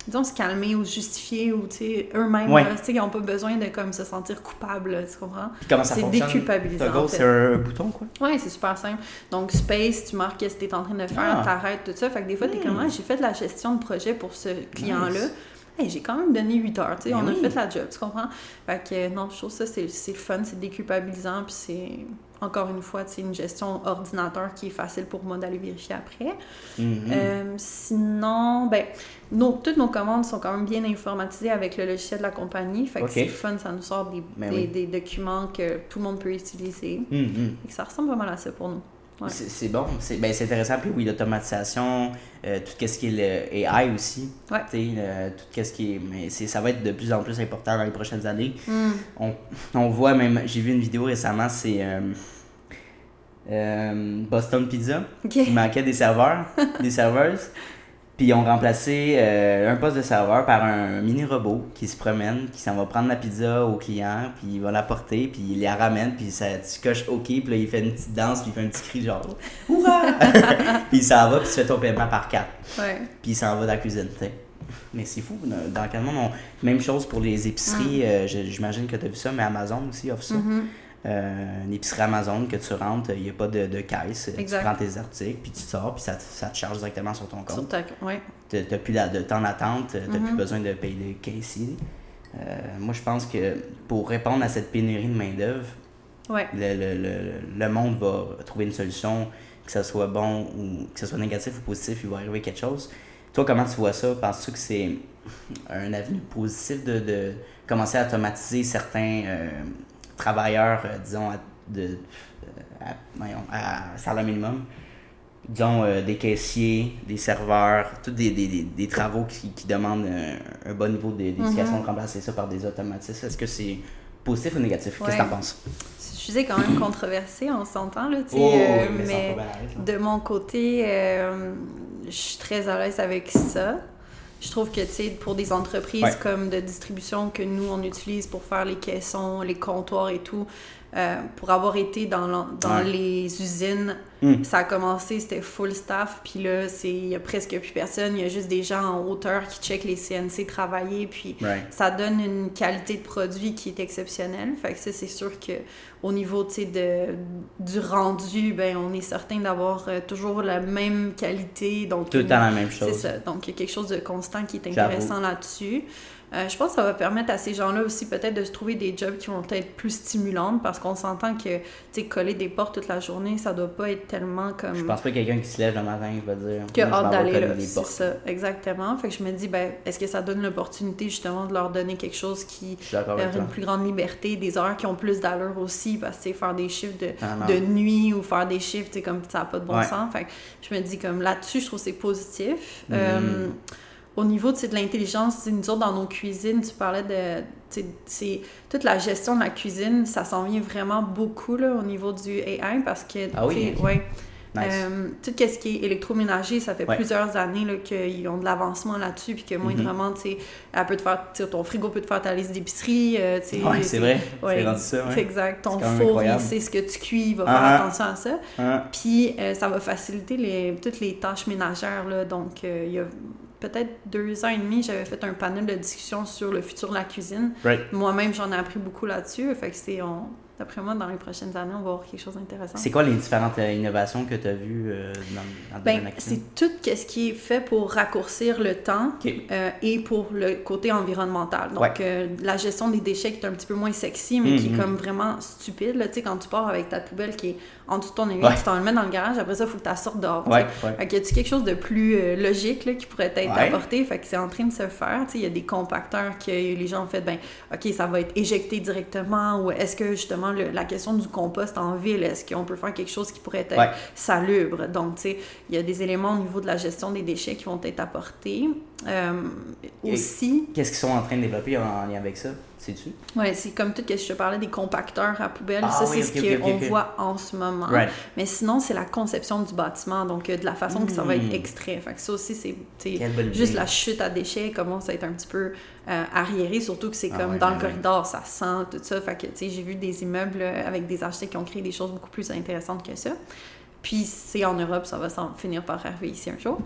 [SPEAKER 2] disons, se calmer ou se justifier ou, tu sais, eux-mêmes, tu sais, ils n'ont pas besoin de, comme, se sentir coupables, tu comprends?
[SPEAKER 1] Puis comment ça? C'est déculpabilisant, C'est un bouton, quoi?
[SPEAKER 2] Ouais, c'est super simple. Donc, space, tu marques ce que tu es en train de faire, ah. t'arrêtes, tout ça. Fait que des fois, t'es comme, mm. j'ai fait de la gestion de projet pour ce client-là j'ai quand même donné 8 heures, tu sais, ben on a fait la job, tu comprends? Fait que non, je trouve ça, c'est fun, c'est déculpabilisant, puis c'est, encore une fois, c'est une gestion ordinateur qui est facile pour moi d'aller vérifier après. Mm-hmm. Euh, sinon, ben, nos, toutes nos commandes sont quand même bien informatisées avec le logiciel de la compagnie, fait que c'est fun, ça nous sort des, ben des, documents que tout le monde peut utiliser. Mm-hmm. ça ressemble pas mal à ça pour nous.
[SPEAKER 1] C'est bon, c'est ben, intéressant. Puis oui, l'automatisation, euh, tout ce qui est le AI aussi. Ouais. tout ce qui est. Mais ça va être de plus en plus important dans les prochaines années. Hmm. On, on, voit même, j'ai vu une vidéo récemment, c'est euh, euh, Boston Pizza. qui manquait des serveurs, des serveuses. Puis ils ont remplacé euh, un poste de serveur par un mini robot qui se promène, qui s'en va prendre la pizza au client, puis il va la porter, puis il la ramène, puis ça, tu coches OK, puis là il fait une petite danse, puis il fait un petit cri genre Hurrah! puis il s'en va, puis tu fais ton paiement par quatre. Ouais. Puis il s'en va dans la cuisine, sais. Mais c'est fou, dans quel monde, même chose pour les épiceries, mm. euh, j'imagine que tu as vu ça, mais Amazon aussi offre ça. Mm-hmm euh, une épicerie Amazon que tu rentres, il n'y a pas de, de caisse. Tu prends tes articles, puis tu sors, puis ça, ça, te charge directement sur ton compte. Sur ta... Tu n'as plus de temps d'attente, tu n'as plus mm-hmm. besoin de payer des caissiers. Euh, moi, je pense que pour répondre à cette pénurie de main-d'œuvre, ouais. le, le, le, le, monde va trouver une solution, que ce soit bon ou que ce soit négatif ou positif, il va arriver quelque chose. Toi, comment tu vois ça? Penses-tu que c'est un avenir positif de, de commencer à automatiser certains. Euh, travailleurs, euh, disons, à, de, euh, à, salaire minimum, disons, euh, des caissiers, des serveurs, tous des, des, des, travaux qui, qui demandent un, bon niveau d'éducation, de remplacer ça par des automatismes. Est-ce que c'est positif ou négatif? Qu'est-ce que tu en penses?
[SPEAKER 2] Je suis quand même controversé, on s'entend, là, tu sais, oh, mais, de mon côté, je suis très à l'aise avec ça. Je trouve que, tu sais, pour des entreprises comme de distribution que nous, on utilise pour faire les caissons, les comptoirs et tout, euh, pour avoir été dans, dans les usines, hmm. ça a commencé, c'était full staff, puis là, il n'y a presque plus personne, il y a juste des gens en hauteur qui checkent les CNC travailler, puis ça donne une qualité de produit qui est exceptionnelle. Fait que ça, c'est sûr que au niveau, de, du rendu, ben, on est certain d'avoir euh, toujours la même qualité. Donc,
[SPEAKER 1] Tout le temps la même chose.
[SPEAKER 2] C'est ça. Donc, il y a quelque chose de constant qui est intéressant là-dessus. Euh, je pense que ça va permettre à ces gens-là aussi peut-être de se trouver des jobs qui vont être plus stimulantes parce qu'on s'entend que, tu coller des portes toute la journée, ça doit pas être tellement comme...
[SPEAKER 1] Je pense pas quelqu'un qui se lève le matin va dire...
[SPEAKER 2] Que hâte d'aller là, c'est ça, exactement. Fait que je me dis, ben, est-ce que ça donne l'opportunité justement de leur donner quelque chose qui leur une plus grande liberté, des heures qui ont plus d'allure aussi parce que, faire des chiffres de, ah, de nuit ou faire des chiffres, tu comme ça n'a pas de bon sens. Fait que je me dis, comme là-dessus, je trouve que c'est positif. Mm. Euh, au niveau de l'intelligence, nous autres, dans nos cuisines, tu parlais de. C'est, toute la gestion de la cuisine, ça s'en vient vraiment beaucoup là, au niveau du AI parce que.
[SPEAKER 1] Ah oui?
[SPEAKER 2] Ouais. Euh, tout ce qui est électroménager, ça fait plusieurs années qu'ils ont de l'avancement là-dessus, puis que moi, mm-hmm. vraiment, tu sais, elle peut te faire, ton frigo peut te faire ta liste d'épicerie.
[SPEAKER 1] Euh, oui, c'est vrai. c'est. Ouais.
[SPEAKER 2] Exact. Ton four, il sait ce que tu cuis, il va faire ah, ah. attention à ça. Ah. Puis, euh, ça va faciliter les, toutes les tâches ménagères, là. Donc, il y a peut-être deux ans et demi, j'avais fait un panel de discussion sur le futur de la cuisine. Moi-même, j'en ai appris beaucoup là-dessus. Fait que c'est, d'après moi, dans les prochaines années, on va avoir quelque chose d'intéressant.
[SPEAKER 1] C'est quoi les différentes euh, innovations que tu as vues euh, dans, dans
[SPEAKER 2] ben, C'est tout ce qui est fait pour raccourcir le temps euh, et pour le côté environnemental. Donc, la gestion des déchets qui est un petit peu moins sexy, mais qui est mm-hmm. comme vraiment stupide. Tu sais, quand tu pars avec ta poubelle qui est en dessous de ton évier, tu t'en le mets dans le garage, après ça, il faut que tu la sortes dehors. Ouais, Fait y a quelque chose de plus logique là, qui pourrait être apporté? Fait que c'est en train de se faire. Il y a des compacteurs que les gens ont fait, ben, OK, ça va être éjecté directement. Ou est-ce que justement la question du compost en ville, est-ce qu'on peut faire quelque chose qui pourrait être salubre? Donc, tu sais, il y a des éléments au niveau de la gestion des déchets qui vont être apportés. Euh, aussi.
[SPEAKER 1] Qu'est-ce qu'ils sont en train de développer en lien avec ça? Sais-tu?
[SPEAKER 2] Oui, c'est comme tout ce que je te parlais des compacteurs à poubelle. Ah ça, c'est ce qu'on voit en ce moment. Mais sinon, c'est la conception du bâtiment, donc euh, de la façon que ça va être hmm. extrait. Fait que ça aussi, c'est juste la chute à déchets commence à être un petit peu euh, arriéré, surtout que c'est ah comme dans le corridor, ça sent, tout ça. Fait que, tu sais, j'ai vu des immeubles avec des architectes qui ont créé des choses beaucoup plus intéressantes que ça. Puis c'est en Europe, ça va finir par arriver ici un jour.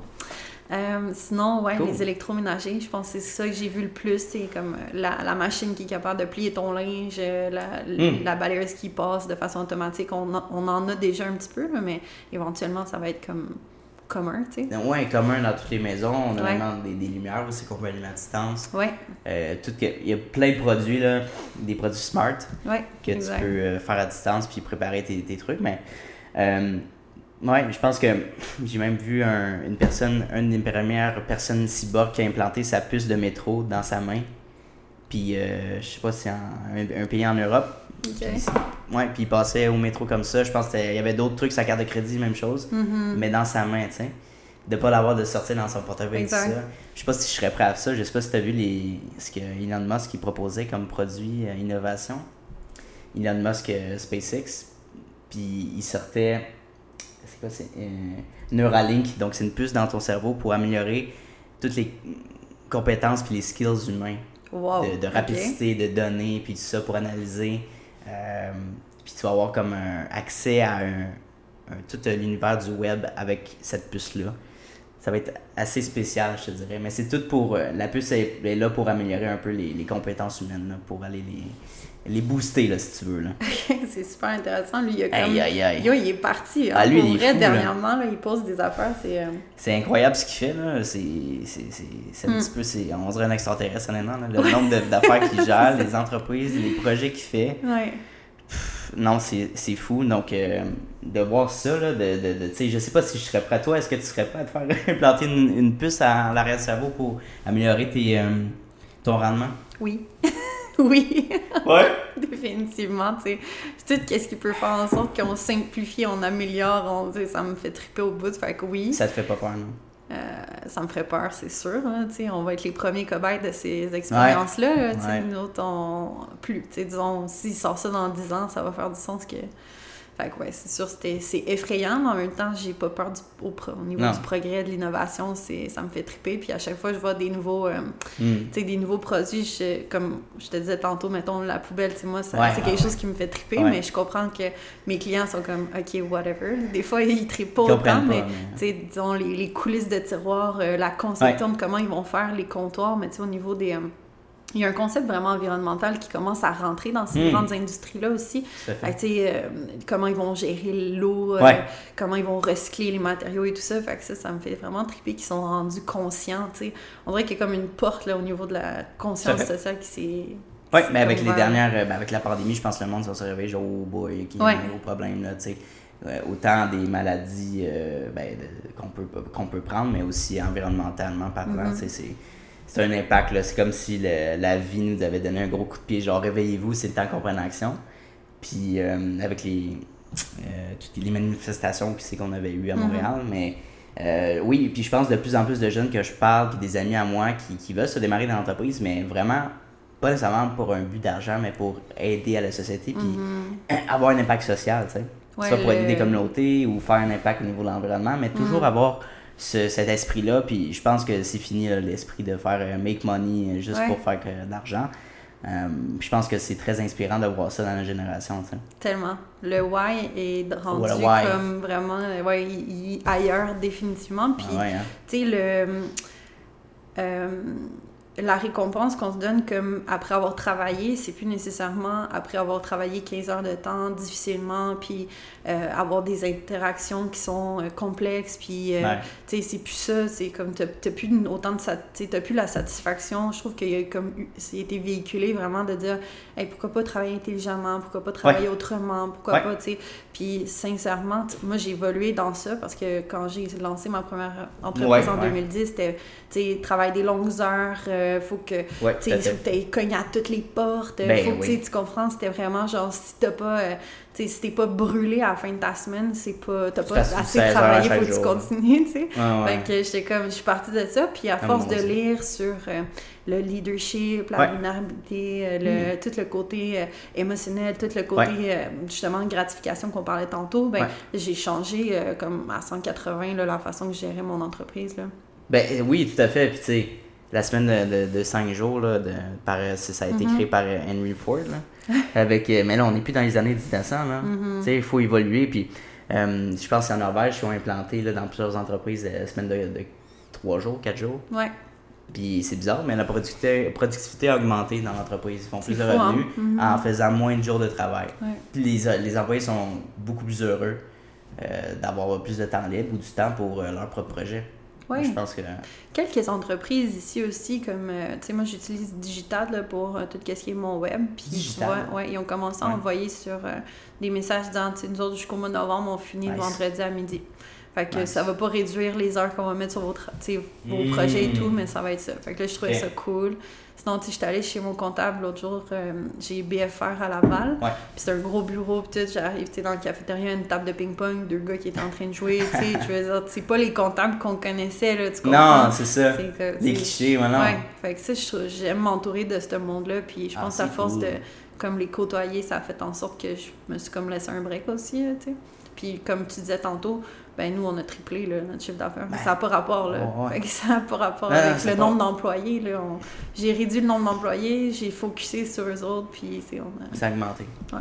[SPEAKER 2] Euh, sinon, ouais, les électroménagers, je pense que c'est ça que j'ai vu le plus. C'est comme euh, la, la, machine qui est capable de plier ton linge, euh, la, hmm. la balayeuse qui passe de façon automatique. On, on, en a déjà un petit peu, mais éventuellement, ça va être comme commun, tu sais.
[SPEAKER 1] Ouais, commun dans toutes les maisons. On a vraiment des, des, lumières aussi qu'on peut allumer à distance.
[SPEAKER 2] Ouais.
[SPEAKER 1] tout, il y a plein de produits, là, des produits smart que tu peux faire à distance puis préparer tes, tes trucs, mais Ouais, je pense que j'ai même vu une personne, une des premières personnes cyborg qui a implanté sa puce de métro dans sa main. Puis, euh, je sais pas si c'est un, pays en Europe.
[SPEAKER 2] Okay.
[SPEAKER 1] ouais, puis il passait au métro comme ça. Je pense qu'il y avait d'autres trucs, sa carte de crédit, même chose.
[SPEAKER 2] Mm-hmm.
[SPEAKER 1] Mais dans sa main, tu sais. De pas l'avoir de sortir dans son portefeuille ça. Je sais pas si je serais prêt à ça. Je sais pas si tu as vu les, ce que Elon Musk proposait comme produit euh, innovation. Elon Musk euh, SpaceX. Puis il sortait c'est euh, Neuralink. Donc, c'est une puce dans ton cerveau pour améliorer toutes les compétences puis les skills humains. De, rapidité, de données, puis tout ça pour analyser. Euh, puis tu vas avoir comme un accès à un, tout l'univers du web avec cette puce-là. Ça va être assez spécial, je te dirais. Mais c'est tout pour. Euh, la puce est, là pour améliorer un peu les, les compétences humaines, pour aller les les booster, là, si tu veux. Là.
[SPEAKER 2] c'est super intéressant. Lui, il a comme...
[SPEAKER 1] Aïe, aïe, aïe.
[SPEAKER 2] Yo, il est parti. Hein. Ah, lui, il est fou, dernièrement, là. il pose des affaires. C'est euh,
[SPEAKER 1] C'est incroyable ce qu'il fait. Là. C'est, c'est, c'est, un hmm. petit peu... C'est, on dirait un extraterrestre, honnêtement. Là. Le nombre d'affaires qu'il gère, les entreprises, les projets qu'il fait.
[SPEAKER 2] Ouais.
[SPEAKER 1] Non, c'est, c'est fou. Donc, euh, de voir ça, là, de, de, de tu sais, je sais pas si je serais prêt à toi. Est-ce que tu serais prêt à te faire implanter une, une puce à l'arrière du cerveau pour améliorer tes, euh, ton rendement?
[SPEAKER 2] Oui. Oui.
[SPEAKER 1] Ouais.
[SPEAKER 2] Définitivement, tu sais. Tout ce qui peut faire en sorte qu'on simplifie, on améliore, on, ça me fait triper au bout. Fait que oui.
[SPEAKER 1] Ça te fait pas peur, non?
[SPEAKER 2] Euh, ça me ferait peur, c'est sûr. Hein, on va être les premiers cobayes de ces expériences-là. Ouais. Nous autres, on... plus. Disons, s'ils sortent ça dans 10 ans, ça va faire du sens que fait que ouais, c'est sûr, c'est effrayant, mais en même temps, j'ai pas peur du, au, niveau du progrès, de l'innovation, ça me fait triper. Puis à chaque fois, je vois des nouveaux, euh, hmm. des nouveaux produits, comme je te disais tantôt, mettons la poubelle, moi, c'est quelque chose qui me fait triper, mais je comprends que mes clients sont comme, OK, whatever. Des fois, ils trippent pas autant, mais, mais... disons, les, les, coulisses de tiroir, euh, la conception de comment ils vont faire les comptoirs, mais au niveau des... Euh, il y a un concept vraiment environnemental qui commence à rentrer dans ces hmm. grandes industries-là aussi. Fait euh, comment ils vont gérer l'eau, euh, comment ils vont recycler les matériaux et tout ça. Fait que ça, ça me fait vraiment triper qu'ils sont rendus conscients. sais. On dirait qu'il y a comme une porte là, au niveau de la conscience sociale qui s'est.
[SPEAKER 1] Oui, mais avec les dernières, euh, ben, avec la pandémie, je pense que le monde va se réveiller genre, oh boy, qu'il y a un gros problème, là, tu sais. autant des maladies ben, qu'on peut, qu'on peut prendre, mais aussi environnementalement parlant, c'est c'est un impact. C'est comme si la vie nous avait donné un gros coup de pied, genre réveillez-vous, c'est le temps qu'on prenne action. Puis euh, avec les, euh, toutes les manifestations qu'on avait eues à mhm. Montréal, mais euh, oui, puis je pense de plus en plus de jeunes que je parle, puis des amis à moi qui, qui veulent se démarrer dans l'entreprise, mais vraiment pas nécessairement pour un but d'argent, mais pour aider à la société, puis mhm. avoir un impact social, tu sais. Soit pour aider des communautés ou faire un impact au niveau de l'environnement, mais toujours mhm. avoir cet esprit-là. Puis je pense que c'est fini l'esprit de faire euh, make money juste pour faire de l'argent. Euh, je pense que c'est très inspirant de voir ça dans la génération.
[SPEAKER 2] Tellement. Le why est rendu comme vraiment ouais, ailleurs définitivement. Puis,
[SPEAKER 1] ah hein.
[SPEAKER 2] tu sais, le. Euh, la récompense qu'on se donne comme après avoir travaillé, c'est plus nécessairement après avoir travaillé 15 heures de temps difficilement, puis euh, avoir des interactions qui sont euh, complexes, puis euh, tu sais, c'est plus ça, c'est comme t'as plus autant de t'as plus la satisfaction. Je trouve qu'il y a comme c'est été véhiculé vraiment de dire hey, pourquoi pas travailler intelligemment, pourquoi pas travailler autrement, pourquoi pas, tu sais. Puis sincèrement, moi j'ai évolué dans ça parce que quand j'ai lancé ma première entreprise en 2010, c'était tu sais, travailler des longues heures euh, faut que tu aies cogné à toutes les portes. Ben faut que tu comprends, c'était vraiment genre si t'as pas. Euh, si t'es pas brûlé à la fin de ta semaine, c'est pas. T'as pas assez travaillé, faut que tu continues, tu sais. Fait que j'étais comme. Je suis partie de ça, puis à force de lire sur euh, le leadership, la vulnérabilité, le, mm. tout le côté émotionnel, tout le côté justement gratification qu'on parlait tantôt, ben j'ai changé comme à 180 là, la façon que je gérais mon entreprise. Là.
[SPEAKER 1] Ben oui, tout à fait. Puis tu sais la semaine de, de, cinq jours, là, de, par, ça a été mm-hmm. créé par euh, Henry Ford. Là, avec, euh, mais là, on n'est plus dans les années 1900. Mm-hmm. Il faut évoluer. Puis, euh, je pense qu'en Norvège, ils sont implantés là, dans plusieurs entreprises la semaine de, trois jours, quatre jours.
[SPEAKER 2] Ouais.
[SPEAKER 1] Puis c'est bizarre, mais la productivité, productivité a augmenté dans l'entreprise. Ils font plus de revenus hein? mm-hmm. en faisant moins de jours de travail. Puis les, les employés sont beaucoup plus heureux d'avoir plus de temps libre ou du temps pour leur propre projet.
[SPEAKER 2] Oui. Je pense que... Quelques entreprises ici aussi, comme, euh, tu sais, moi j'utilise Digital pour euh, tout ce qui est mon web. Puis Digital? ouais, ils ont commencé à envoyer sur euh, des messages disant, tu sais, nous autres jusqu'au mois de novembre, on finit le vendredi à midi. Fait que ça va pas réduire les heures qu'on va mettre sur vos, vos projets et tout, mais ça va être ça. Fait que là, je trouvais ça cool. Sinon, tu j'étais allée chez mon comptable l'autre jour, euh, j'ai BFR à Laval. Puis c'est un gros bureau, puis tout, j'arrive, tu sais, dans le cafétéria, une table de ping-pong, deux gars qui étaient en train de jouer, tu sais, je veux dire, c'est pas les comptables qu'on connaissait, là, tu
[SPEAKER 1] comprends? Non, c'est ça. Les clichés.
[SPEAKER 2] Ouais, fait que ça, j'aime m'entourer de ce monde-là, puis je ah, pense à force de, comme les côtoyer, ça a fait en sorte que je me suis comme laissé un break aussi, tu sais. Puis comme tu disais tantôt, ben nous, on a triplé là, notre chiffre d'affaires. Ben, ça n'a pas rapport. Là. ça n'a pas rapport avec le nombre d'employés. J'ai réduit le nombre d'employés, j'ai focusé sur eux autres, puis c'est... On a...
[SPEAKER 1] Ça a augmenté.
[SPEAKER 2] Ouais.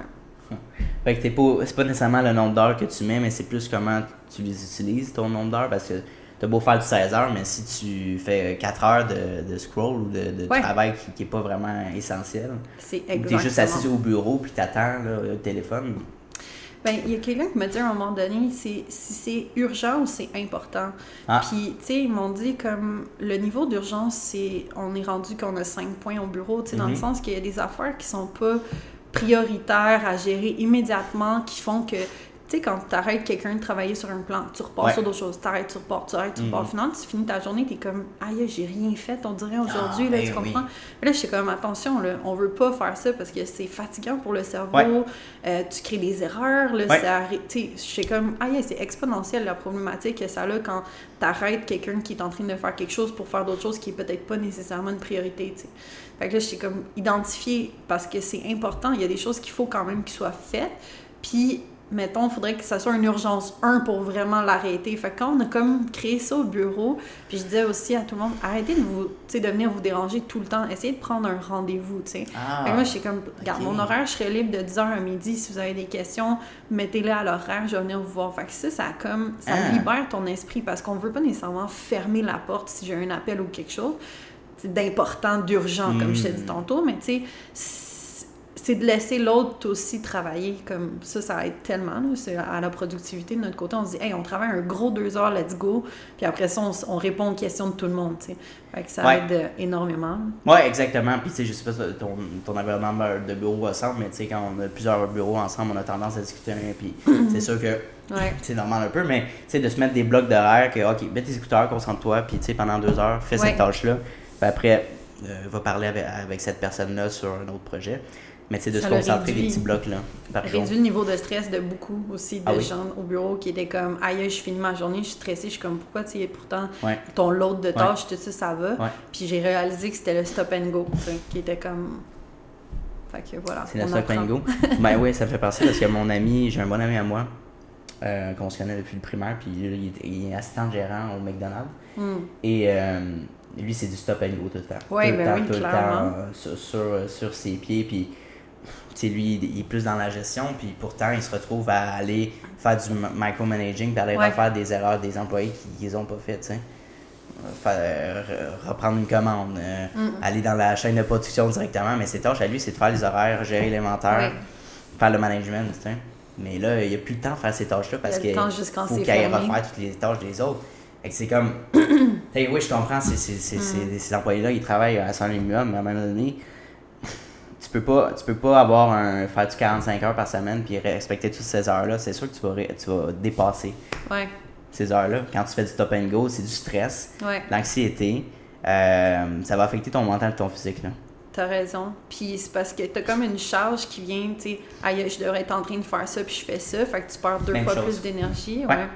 [SPEAKER 1] Hum. Fait que pas, c'est pas nécessairement le nombre d'heures que tu mets, mais c'est plus comment tu les utilises, ton nombre d'heures, parce que t'as beau faire du 16 heures, mais si tu fais 4 heures de, de scroll ou de, travail qui n'est pas vraiment essentiel,
[SPEAKER 2] c'est.
[SPEAKER 1] T'es juste assis au bureau puis t'attends le téléphone,
[SPEAKER 2] ben, il y a quelqu'un qui m'a dit à un moment donné si c'est urgent ou c'est important. Ah. Puis, tu sais, ils m'ont dit comme le niveau d'urgence, c'est on est rendu qu'on a cinq points au bureau, tu sais, dans le mhm. sens qu'il y a des affaires qui sont pas prioritaires à gérer immédiatement, qui font que tu sais, quand tu arrêtes quelqu'un de travailler sur un plan, tu repars sur d'autres choses, tu arrêtes, tu repars, tu arrêtes, tu repars. Mm. Finalement, tu finis ta journée, tu es comme, aïe, j'ai rien fait, on dirait aujourd'hui, là, ah, tu ben comprends? Là, je suis comme, attention, là, on veut pas faire ça parce que c'est fatigant pour le cerveau, euh, tu crées des erreurs, là, tu sais, je suis comme, aïe, c'est exponentiel la problématique que ça a quand tu arrêtes quelqu'un qui est en train de faire quelque chose pour faire d'autres choses qui est peut-être pas nécessairement une priorité, tu sais. Fait que là, je suis comme, identifier parce que c'est important, il y a des choses qu'il faut quand même qu'ils soient faites, puis mettons, il faudrait que ça soit une urgence 1 pour vraiment l'arrêter. Fait que quand on a comme créé ça au bureau, puis je disais aussi à tout le monde, arrêtez de vous, de venir vous déranger tout le temps, essayez de prendre un rendez-vous, tu sais. Ah, moi, je suis comme, regarde, mon horaire, je serais libre de 10h à midi. Si vous avez des questions, mettez-les à l'horaire, je vais venir vous voir. Fait que ça, ça comme, ça ah. libère ton esprit parce qu'on veut pas nécessairement fermer la porte si j'ai un appel ou quelque chose d'important, d'urgent, comme je t'ai dit hmm. tantôt, mais tu sais, c'est de laisser l'autre aussi travailler. Comme ça, ça aide tellement à la productivité de notre côté. On se dit, hey, on travaille un gros deux heures, let's go. Puis après ça, on, répond aux questions de tout le monde. Fait que ça aide euh, énormément.
[SPEAKER 1] Oui, exactement. Puis, tu sais, je sais pas si ton, ton environnement de bureau ressemble, mais tu sais, quand on a plusieurs bureaux ensemble, on a tendance à discuter. Puis, c'est sûr que c'est normal un peu, mais tu sais, de se mettre des blocs d'horaire que, OK, mets tes écouteurs, concentre-toi, puis tu sais, pendant deux heures, fais cette tâche-là. Puis après, euh, va parler avec, avec cette personne-là sur un autre projet. Mais c'est de se concentrer des petits blocs là,
[SPEAKER 2] par réduit le niveau de stress de beaucoup aussi de ah gens au bureau qui étaient comme aïe je finis ma journée je suis stressée je suis comme pourquoi tu sais pourtant ton load de tâches tout ça ça va? Puis j'ai réalisé que c'était le stop and go qui était comme fait que voilà
[SPEAKER 1] c'est le stop and go. Ben oui ça me fait penser parce que mon ami j'ai un bon ami à moi euh, qu'on se connaît depuis le primaire puis il, est assistant gérant au McDonald's. Hmm. et euh, lui c'est du stop and go tout le temps.
[SPEAKER 2] Tout
[SPEAKER 1] le
[SPEAKER 2] ben temps, tout le temps
[SPEAKER 1] sur, sur, sur ses pieds puis lui, il est plus dans la gestion, puis pourtant, il se retrouve à aller faire du micromanaging, puis aller refaire des erreurs des employés qu'ils n'ont pas fait, reprendre une commande, mm. aller dans la chaîne de production directement. Mais ses tâches à lui, c'est de faire les horaires, gérer l'inventaire, faire le management. Mais là, il n'y a plus le temps de faire ces tâches-là parce qu'il faut qu'il aille refaire toutes les tâches des autres. c'est comme. oui, je comprends, c'est, mm. ces employés-là, ils travaillent à 100 minimum, mais à un moment donné, peux pas tu peux pas avoir un faire du 45 heures par semaine puis respecter toutes ces heures-là. C'est sûr que tu vas, tu vas dépasser ces heures-là. Quand tu fais du top and go, c'est du stress, l'anxiété. Euh, ça va affecter ton mental et ton physique. Là.
[SPEAKER 2] T'as raison. Puis c'est parce que t'as comme une charge qui vient, tu sais, aïe, je devrais être en train de faire ça, puis je fais ça. Fait que tu perds deux fois plus d'énergie. Ouais.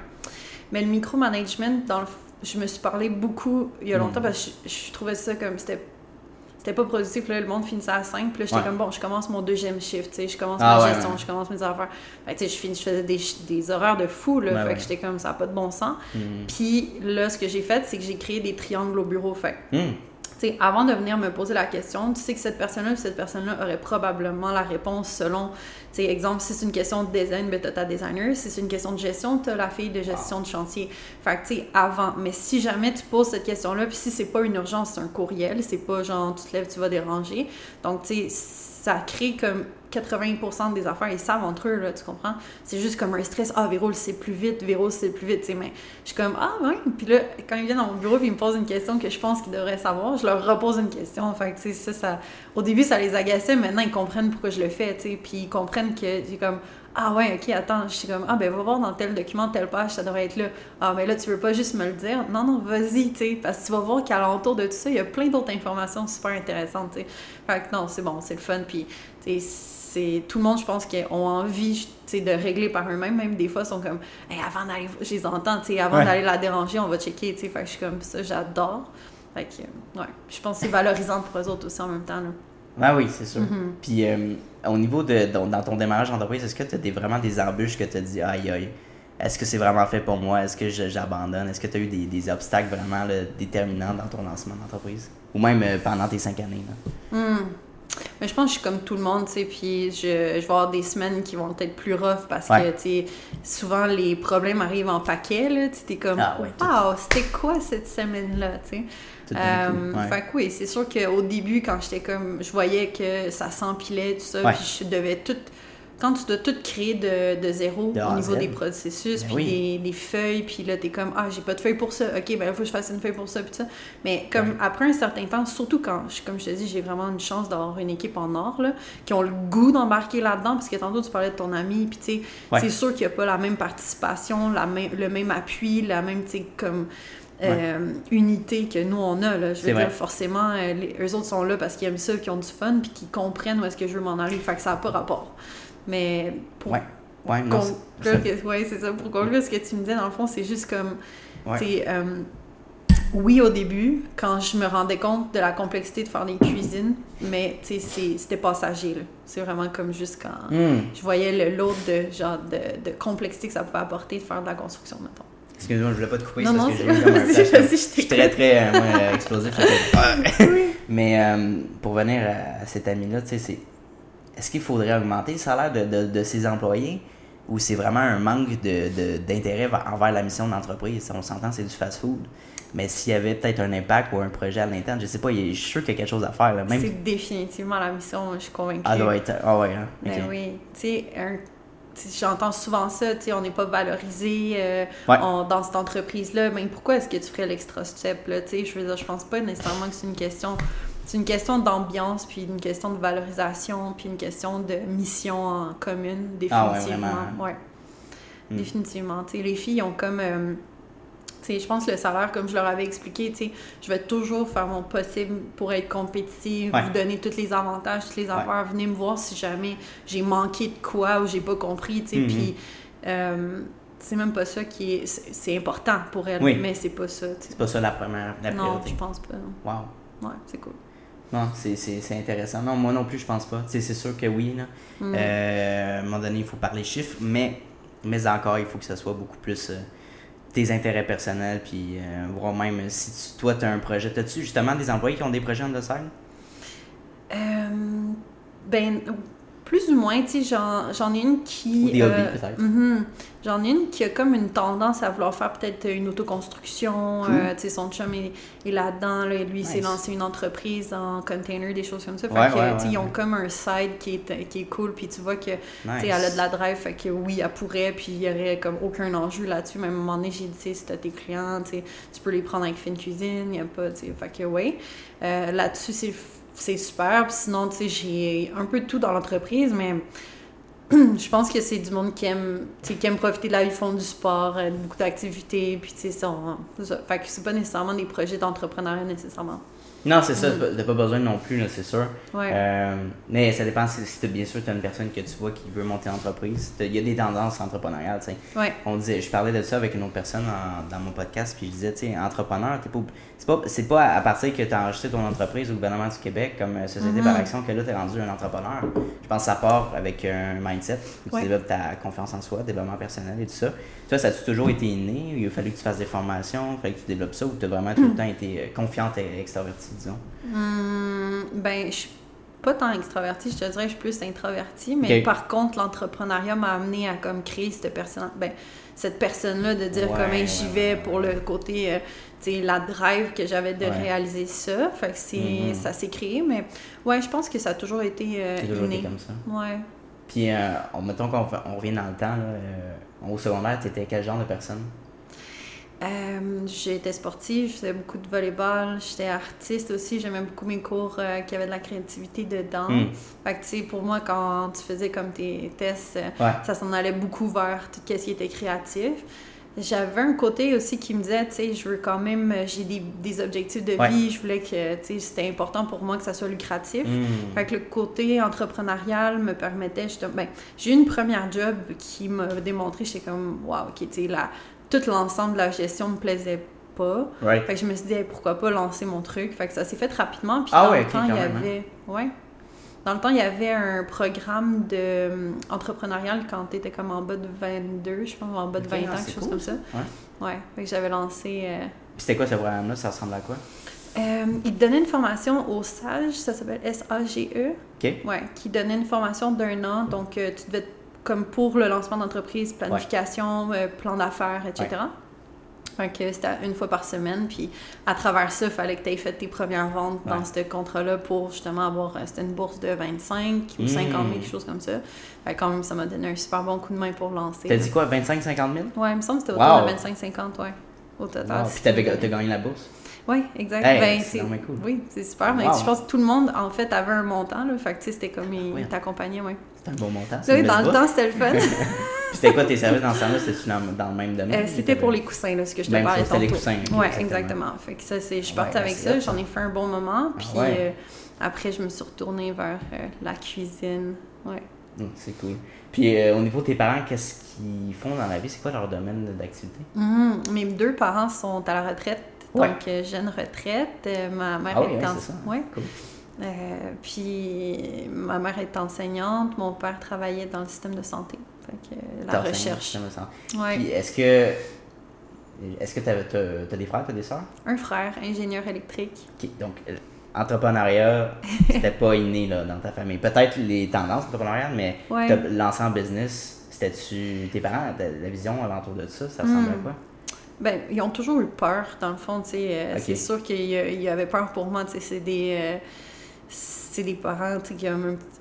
[SPEAKER 2] Mais le micromanagement, dans le, je me suis parlé beaucoup il y a longtemps mm. parce que je, trouvais ça comme c'était c'était pas productif. Là, le monde finissait à 5. Puis là, j'étais comme, bon, je commence mon deuxième shift. tu sais, Je commence ah ma gestion, je commence mes affaires. Fait tu sais, je, je faisais des, des, horaires de fou. Là, fait que j'étais comme, ça n'a pas de bon sens. Mm. Puis là, ce que j'ai fait, c'est que j'ai créé des triangles au bureau. Fait mm avant de venir me poser la question, tu sais que cette personne-là cette personne-là aurait probablement la réponse selon, tu sais, exemple, si c'est une question de design, ben, tu as ta designer. Si c'est une question de gestion, tu as la fille de gestion de chantier. Fait que, tu sais, avant. Mais si jamais tu poses cette question-là, puis si c'est pas une urgence, c'est un courriel, c'est pas genre, tu te lèves, tu vas déranger. Donc, tu sais, ça crée comme 80% des affaires, ils savent entre eux, là, tu comprends? C'est juste comme un stress. Ah, Véro, c'est plus vite, Véro, c'est plus vite, mais je suis comme, ah, ouais. Puis là, quand ils viennent dans mon bureau et ils me posent une question que je pense qu'ils devraient savoir, je leur repose une question. Fait tu sais, ça, ça, au début, ça les agaçait, maintenant, ils comprennent pourquoi je le fais, tu sais, puis ils comprennent que j'ai comme, ah ouais, ok, attends, je suis comme, ah ben va voir dans tel document, telle page, ça devrait être là. Ah mais là, tu veux pas juste me le dire? Non, non, vas-y, tu sais, parce que tu vas voir qu'à l'entour de tout ça, il y a plein d'autres informations super intéressantes, tu sais. Fait que non, c'est bon, c'est le fun, puis, c'est tout le monde, je pense, qui ont envie de régler par eux-mêmes. Même des fois, sont comme, avant d'aller, je les entends, avant d'aller la déranger, on va checker. Fait que je suis comme ça, j'adore. Fait que, ouais, je pense que c'est valorisant pour eux autres aussi en même temps. Là.
[SPEAKER 1] Ah oui, c'est sûr. Mm-hmm. Puis euh, au niveau de, dans ton démarrage d'entreprise, est-ce que tu as des, vraiment des embûches que tu as dit, aïe aïe, est-ce que c'est vraiment fait pour moi? Est-ce que j'abandonne? Est-ce que tu as eu des, des obstacles vraiment déterminants dans ton lancement d'entreprise? Ou même euh, pendant tes cinq années? Là?
[SPEAKER 2] Mm. Mais je pense que je suis comme tout le monde, tu sais, puis je, je, vais avoir des semaines qui vont être plus rough parce que, tu sais, souvent les problèmes arrivent en paquet, là, tu es comme, ah, wow, c'était quoi cette semaine-là, tu sais? Euh, Fait que oui, c'est sûr qu'au début, quand j'étais comme, je voyais que ça s'empilait, tout ça, puis je devais tout quand tu dois tout créer de, de zéro au niveau des processus, ben puis des, feuilles, puis là, t'es comme, ah, j'ai pas de feuille pour ça, ok, ben là, faut que je fasse une feuille pour ça, puis ça. Mais comme après un certain temps, surtout quand, comme je te dis, j'ai vraiment une chance d'avoir une équipe en or, là, qui ont le goût d'embarquer là-dedans, parce que tantôt, tu parlais de ton ami, puis tu sais, c'est sûr qu'il n'y a pas la même participation, la même, le même appui, la même, tu sais, comme. Euh, unité que nous on a là. je veux dire forcément euh, les, eux autres sont là parce qu'ils aiment ça qu'ils ont du fun puis qu'ils comprennent où est-ce que je veux m'en aller. Fait que ça n'a pas rapport mais pour
[SPEAKER 1] ouais. Ouais,
[SPEAKER 2] conclure, ouais, c'est ça. Pour conclure, ce que tu me disais, dans le fond, c'est juste comme, ouais. Euh, oui, au début, quand je me rendais compte de la complexité de faire des cuisines, mais c'était passager. C'est vraiment comme juste quand hmm. je voyais l'autre de, genre, de, de, complexité que ça pouvait apporter de faire de la construction, mettons.
[SPEAKER 1] Excuse-moi, je voulais pas te couper non, parce non, que j'ai eu comme un flash. Je suis très, très euh, moi, explosif. oui. Mais euh, pour venir à, cet ami-là, tu sais, c'est est-ce qu'il faudrait augmenter le salaire de, de, ses employés ou c'est vraiment un manque d'intérêt envers la mission de l'entreprise? On s'entend, c'est du fast-food. Mais s'il y avait peut-être un impact ou un projet à l'interne, je sais pas, je suis sûr qu'il y a quelque chose à faire. Même...
[SPEAKER 2] C'est définitivement la mission, je suis convaincue.
[SPEAKER 1] Ah, doit être. Ah, ouais. Hein?
[SPEAKER 2] Ben oui. Tu sais, j'entends souvent ça, tu sais, on n'est pas valorisé euh, dans cette entreprise-là. Mais pourquoi est-ce que tu ferais l'extra step, là? Tu sais, je veux dire, je pense pas nécessairement que c'est une question c'est une question d'ambiance, puis une question de valorisation, puis une question de mission en commune, définitivement. Ah ouais, hmm. Définitivement. les filles ont comme. Euh, je pense que le salaire, comme je leur avais expliqué, je vais toujours faire mon possible pour être compétitive, vous donner tous les avantages, toutes les affaires. Venez me voir si jamais j'ai manqué de quoi ou j'ai pas compris. Hmm. Puis. Euh, c'est même pas ça qui est. C'est important pour elle, mais c'est pas ça.
[SPEAKER 1] C'est pas ça la première la
[SPEAKER 2] Non, je pense pas.
[SPEAKER 1] Wow.
[SPEAKER 2] Ouais, c'est cool.
[SPEAKER 1] Non, c'est intéressant. Non, moi non plus, je pense pas. C'est sûr que oui. Là. Mm. Euh, à un moment donné, il faut parler chiffres, mais, mais encore, il faut que ce soit beaucoup plus euh, tes intérêts personnels, puis euh, voire même si toi, tu as un projet. As-tu justement des employés qui ont des projets en dessert?
[SPEAKER 2] ben, plus ou moins, tu sais, j'en ai une qui...
[SPEAKER 1] euh, peut-être.
[SPEAKER 2] Mhm. J'en ai une qui a comme une tendance à vouloir faire peut-être une autoconstruction. Euh, tu sais, son chum est, là-dedans. Là, lui, il s'est lancé une entreprise en container, des choses comme ça. Fait que, ils ont comme un side qui est, qui est cool. Puis tu vois que, tu sais, elle a de la drive. Fait que oui, elle pourrait. Puis il y aurait comme aucun enjeu là-dessus. Même à un moment donné, j'ai dit, tu sais, si t'as tes clients, tu peux les prendre avec Fine Cuisine. Il n'y a pas, tu sais. Fait que oui. Euh, là-dessus, c'est c'est super. sinon, tu sais, j'ai un peu de tout dans l'entreprise, mais je pense que c'est du monde qui aime, qui aime profiter de la vie, font du sport, euh, beaucoup d'activités, puis tu sais, c'est pas nécessairement des projets d'entrepreneuriat nécessairement.
[SPEAKER 1] Non, c'est ça, t'as pas besoin non plus, c'est sûr. Euh, mais ça dépend si, si bien sûr tu as une personne que tu vois qui veut monter en entreprise. Il y a des tendances entrepreneuriales, tu sais. On disait, je parlais de ça avec une autre personne dans mon podcast, puis je disais, tu sais, entrepreneur, t'es pas c'est pas, à partir que tu as enregistré ton entreprise au gouvernement du Québec comme euh, société par mhm. action que là, tu es rendu un entrepreneur. Je pense que ça part avec un mindset où tu développes ta confiance en soi, développement personnel et tout ça. Toi, ça a toujours été inné Il a fallu que tu fasses des formations, il fallait que tu développes ça ou tu as vraiment tout le temps été euh, confiante et extravertie, disons?
[SPEAKER 2] Hum, ben, je suis pas tant extravertie, je te dirais, je suis plus introvertie, mais par contre, l'entrepreneuriat m'a amené à comme créer cette personne, ben, cette personne-là, de dire comment j'y vais pour le côté. Euh, la drive que j'avais de réaliser ça. Fait que c'est, mm-hmm. ça s'est créé, mais ouais, je pense que ça a toujours été euh,
[SPEAKER 1] comme ça.
[SPEAKER 2] Ouais.
[SPEAKER 1] Puis, euh, mettons qu'on on revient dans le temps, là, euh, au secondaire, tu étais quel genre de personne?
[SPEAKER 2] Euh, j'étais sportive, je faisais beaucoup de volleyball, j'étais artiste aussi, j'aimais beaucoup mes cours euh, qui avaient de la créativité dedans. Mm. Fait que, tu sais, pour moi, quand tu faisais comme tes tests, ça s'en allait beaucoup vers tout ce qui était créatif j'avais un côté aussi qui me disait, tu sais, je veux quand même, euh, j'ai des, des, objectifs de vie, je voulais que, tu sais, c'était important pour moi que ça soit lucratif. Hmm. Fait que le côté entrepreneurial me permettait justement, ben, j'ai eu une première job qui m'a démontré, j'étais comme, waouh, ok, tu sais, tout l'ensemble de la gestion me plaisait pas. Fait que je me suis dit, pourquoi pas lancer mon truc? Fait que ça s'est fait rapidement, puis ah dans le temps, il y hein. avait, ouais. Dans le temps, il y avait un programme de hum, entrepreneurial quand tu étais comme en bas de 22, je pense, en bas de 20 ans, ah, quelque chose comme ça. Ouais. Ouais. Fait que j'avais lancé. Euh,
[SPEAKER 1] Puis c'était quoi ce programme-là? Ça ressemble à quoi?
[SPEAKER 2] Euh, il te donnait une formation au SAGE, ça s'appelle S-A-G-E.
[SPEAKER 1] OK.
[SPEAKER 2] Ouais, qui donnait une formation d'un an. Donc, euh, tu devais, comme pour le lancement d'entreprise, planification, plan d'affaires, etc. Fait que c'était une fois par semaine. Puis à travers ça, il fallait que tu aies fait tes premières ventes dans ce contrat-là pour justement avoir. Euh, c'était une bourse de 25 ou 50 000, quelque chose comme ça. Fait quand même, ça m'a donné un super bon coup de main pour lancer.
[SPEAKER 1] T'as dit quoi, 25-50 000
[SPEAKER 2] Ouais, il me semble que c'était autour de 25-50, ouais. Au total.
[SPEAKER 1] Puis t'as gagné la bourse?
[SPEAKER 2] Oui, exact. ben, c'est cool. Oui, c'est super. Mais je pense que tout le monde, en fait, avait un montant. Là, fait que c'était comme il t'accompagnait. Ouais.
[SPEAKER 1] Un bon montant.
[SPEAKER 2] Oui, dans le temps, c'était le fun.
[SPEAKER 1] c'était quoi tes services dans ce temps-là? C'était dans, le même domaine?
[SPEAKER 2] Euh, c'était pour les coussins, là, ce que je te ben, parlais
[SPEAKER 1] C'était les coussins.
[SPEAKER 2] oui, exactement. Fait que ça, je suis partie avec ça. J'en ai fait un bon moment. Puis euh, après, je me suis retournée vers euh, la cuisine. Ouais.
[SPEAKER 1] Hum, c'est cool. Puis au niveau de tes parents, qu'est-ce qu'ils font dans la vie? C'est quoi leur domaine d'activité?
[SPEAKER 2] Hum, mes deux parents sont à la retraite donc, euh, jeune retraite. Euh, ma mère
[SPEAKER 1] ah
[SPEAKER 2] est,
[SPEAKER 1] hein,
[SPEAKER 2] ouais. Euh, puis ma mère est enseignante, mon père travaillait dans le système de santé. Fait que, la recherche.
[SPEAKER 1] Ouais. Puis est-ce que est-ce que tu as, des frères, tu as des sœurs?
[SPEAKER 2] Un frère, ingénieur électrique.
[SPEAKER 1] Donc entrepreneuriat, c'était pas inné là, dans ta famille. Peut-être les tendances entrepreneuriales, mais l'ensemble business, c'était-tu tes parents, la vision alentour de ça, ça ressemblait à hmm. quoi?
[SPEAKER 2] Ben, ils ont toujours eu peur, dans le fond, tu sais. Euh, c'est sûr qu'il y avait peur pour moi, tu sais. C'est des, euh, c'est des parents, qui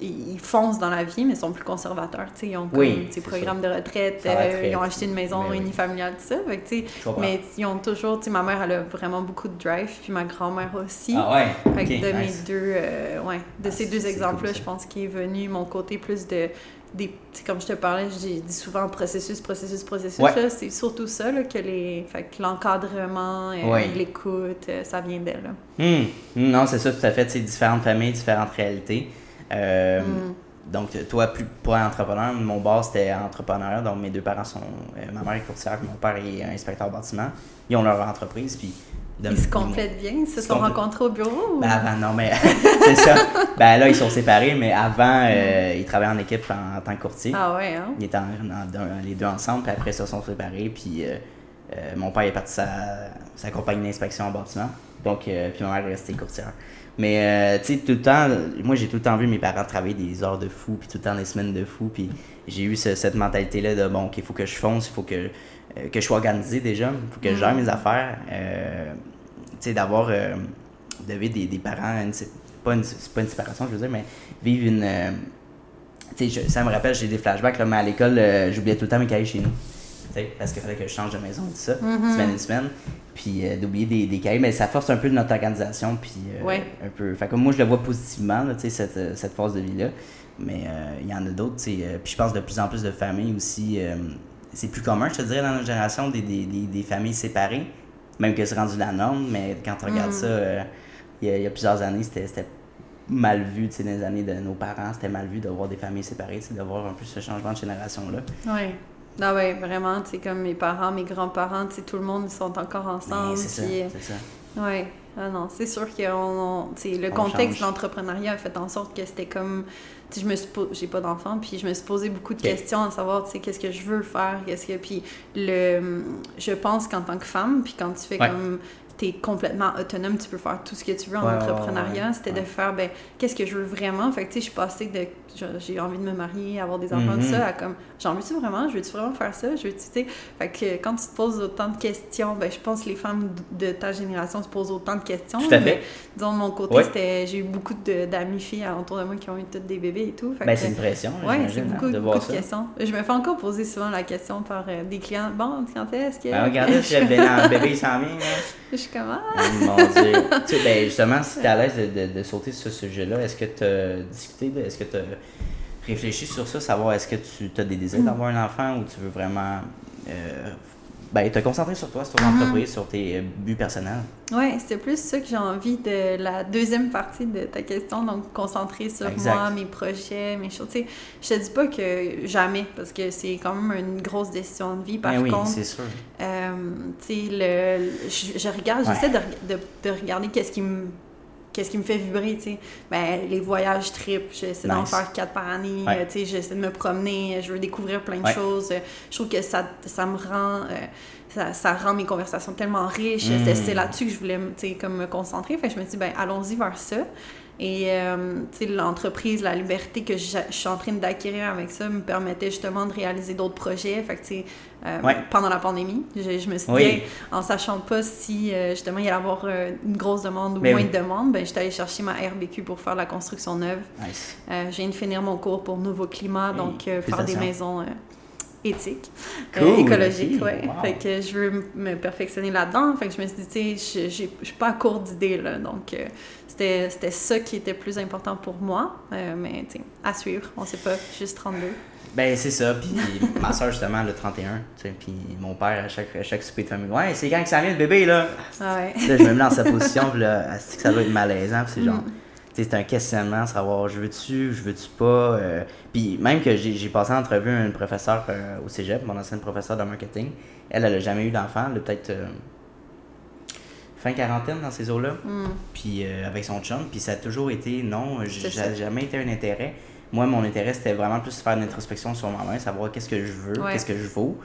[SPEAKER 2] ils foncent dans la vie, mais ils sont plus conservateurs. Ils ont comme, oui, programmes de retraite, euh, ils ont acheté une maison ben unifamiliale, tout ça. Fait mais ils ont toujours, ma mère, elle a vraiment beaucoup de drive, puis ma grand-mère aussi.
[SPEAKER 1] Ah ouais?
[SPEAKER 2] Fait de mes deux, ouais, de ah, ces deux exemples-là, je pense qu'il est venu mon côté plus de des, comme je te parlais, je dis, souvent processus, processus, processus. C'est surtout ça là, que les. Fait l'encadrement, euh, l'écoute, euh, ça vient d'elle.
[SPEAKER 1] Hmm. Hmm, non, c'est ça, tout à fait. C'est différentes familles, différentes réalités. Euh, hmm. Donc, toi, plus pour entrepreneur, mon boss c'était entrepreneur. Donc, mes deux parents sont. ma mère est courtière, mon père est inspecteur bâtiment. Ils ont leur entreprise. Puis
[SPEAKER 2] ils se complètent bien, ils se sont rencontrés au bureau?
[SPEAKER 1] Ben avant, non, mais c'est ça. Ben là, ils sont séparés, mais avant, euh, ils travaillaient en équipe en, tant que courtier.
[SPEAKER 2] Ah ouais, hein?
[SPEAKER 1] Ils étaient les deux ensemble, puis après ça, ils sont séparés, puis euh, euh, mon père est parti sa, sa compagnie d'inspection en bâtiment, donc, puis ma mère est restée courtière. Mais, tu sais, tout le temps, moi, j'ai tout le temps vu mes parents travailler des heures de fou, puis tout le temps des semaines de fou, puis j'ai eu cette mentalité-là de, bon, OK, il faut que je fonce, il faut que, que je sois organisé déjà, faut que je gère mm. mes affaires. tu sais, d'avoir des, des parents, c'est pas, une, pas une séparation, je veux dire, mais vivre une. Euh, tu sais, ça me rappelle, j'ai des flashbacks, là, mais à l'école, euh, j'oubliais tout le temps mes cahiers chez nous. Parce qu'il fallait que je change de maison, tout ça, mm-hmm. semaine une semaine. Puis euh, d'oublier des, des, cahiers, mais ça force un peu notre organisation. Puis un peu. Fait comme moi, je le vois positivement, là, cette, cette phase de vie-là. Mais il y en a d'autres, puis je pense de plus en plus de familles aussi. C'est plus commun, je te dirais, dans notre génération, des, des, des, familles séparées. Même que c'est rendu la norme, mais quand tu regardes mm. ça il y, a, plusieurs années, c'était mal vu, tu sais, dans les années de nos parents, c'était mal vu de voir des familles séparées, de voir un peu ce changement de génération-là.
[SPEAKER 2] Oui. Ah ouais, vraiment, tu sais, comme mes parents, mes grands-parents, tu sais, tout le monde sont encore ensemble.
[SPEAKER 1] C'est ça,
[SPEAKER 2] euh,
[SPEAKER 1] c'est ça.
[SPEAKER 2] Oui. Ah non, c'est sûr que on, le contexte de l'entrepreneuriat a fait en sorte que c'était comme je me suis j'ai pas d'enfant puis je me suis posé beaucoup de questions à savoir tu sais qu'est-ce que je veux faire qu'est-ce que puis le je pense qu'en tant que femme puis quand tu fais comme tu es complètement autonome, tu peux faire tout ce que tu veux en entrepreneuriat. C'était de faire, ben, qu'est-ce que je veux vraiment? Fait que, tu sais, je suis passée de, j'ai envie de me marier, avoir des enfants, tout mm-hmm. ça, à comme, j'en veux-tu vraiment? Je veux-tu vraiment faire ça? Je veux tu sais? Fait que quand tu te poses autant de questions, ben, je pense que les femmes de ta génération se posent autant de questions.
[SPEAKER 1] Tout à fait.
[SPEAKER 2] disons, de mon côté, c'était, j'ai eu beaucoup d'amis filles autour de moi qui ont eu toutes des bébés et tout.
[SPEAKER 1] ben, c'est une pression.
[SPEAKER 2] Oui, c'est beaucoup, de, beaucoup de questions. Je me fais encore poser souvent la question par euh, des clients. Bon, quand est-ce que.
[SPEAKER 1] Ben, regardez si le bébé s'en vient.
[SPEAKER 2] Je suis
[SPEAKER 1] ah! Mon Dieu. tu sais, ben, justement, si tu es à l'aise de, de, sauter sur ce sujet-là, est-ce que tu as discuté, est-ce que tu as réfléchi sur ça, savoir est-ce que tu as des désirs d'avoir un enfant ou tu veux vraiment euh, ben, te concentrer sur toi, sur ton mhm. entreprise, sur tes euh, buts personnels.
[SPEAKER 2] Oui, c'était plus ça que j'ai envie de la deuxième partie de ta question, donc concentrer sur moi, mes projets, mes choses. Tu sais, je te dis pas que jamais, parce que c'est quand même une grosse décision de vie. Par
[SPEAKER 1] ben
[SPEAKER 2] contre, oui,
[SPEAKER 1] c'est sûr.
[SPEAKER 2] Euh, tu sais, le, je, regarde, j'essaie de, de, de, regarder qu'est-ce qui me qu'est-ce qui me fait vibrer, tu sais. Ben, les voyages trip, j'essaie d'en faire quatre par année, tu sais, j'essaie de me promener, je veux découvrir plein de choses. Je trouve que ça, ça me rend... Euh, ça, ça, rend mes conversations tellement riches. C'est mm. là-dessus que je voulais comme me concentrer. Fait je me dis, ben allons-y vers ça. Et euh, l'entreprise, la liberté que je, suis en train d'acquérir avec ça me permettait justement de réaliser d'autres projets. Fait que, euh, pendant la pandémie, je, me suis dit, en sachant pas si euh, justement il allait y avoir euh, une grosse demande ou ben moins de demande, ben, j'étais allée chercher ma RBQ pour faire la construction neuve.
[SPEAKER 1] Nice.
[SPEAKER 2] je viens de finir mon cours pour Nouveau Climat, donc faire des maisons éthique,
[SPEAKER 1] euh,
[SPEAKER 2] écologique, ouais. Fait que je veux me perfectionner là-dedans. Fait que je me suis dit, tu sais, je suis pas à court d'idées, là. Donc, euh, c'était ça qui était plus important pour moi. Euh, mais, tu sais, à suivre. On sait pas, juste 32.
[SPEAKER 1] Ben, c'est ça. Puis ma soeur, justement, le 31. Tu sais, puis mon père, à chaque, à chaque souper de famille, ouais, c'est quand que ça vient le bébé, là.
[SPEAKER 2] Ah ouais.
[SPEAKER 1] Là, je me mets dans sa position, puis là, ça va être malaisant? Puis c'est genre. Mm c'est un questionnement, savoir je veux-tu, je veux-tu pas. Euh, puis même que j'ai passé en entrevue une professeure euh, au cégep, mon ancienne professeure de marketing. Elle, elle a jamais eu d'enfant, elle a peut-être euh, fin quarantaine dans ces eaux-là.
[SPEAKER 2] Mm.
[SPEAKER 1] Puis avec son chum, puis ça a toujours été non, j'ai jamais été un intérêt. Moi, mon intérêt, c'était vraiment plus faire une introspection sur moi-même, savoir qu'est-ce que je veux, qu'est-ce que je vaux.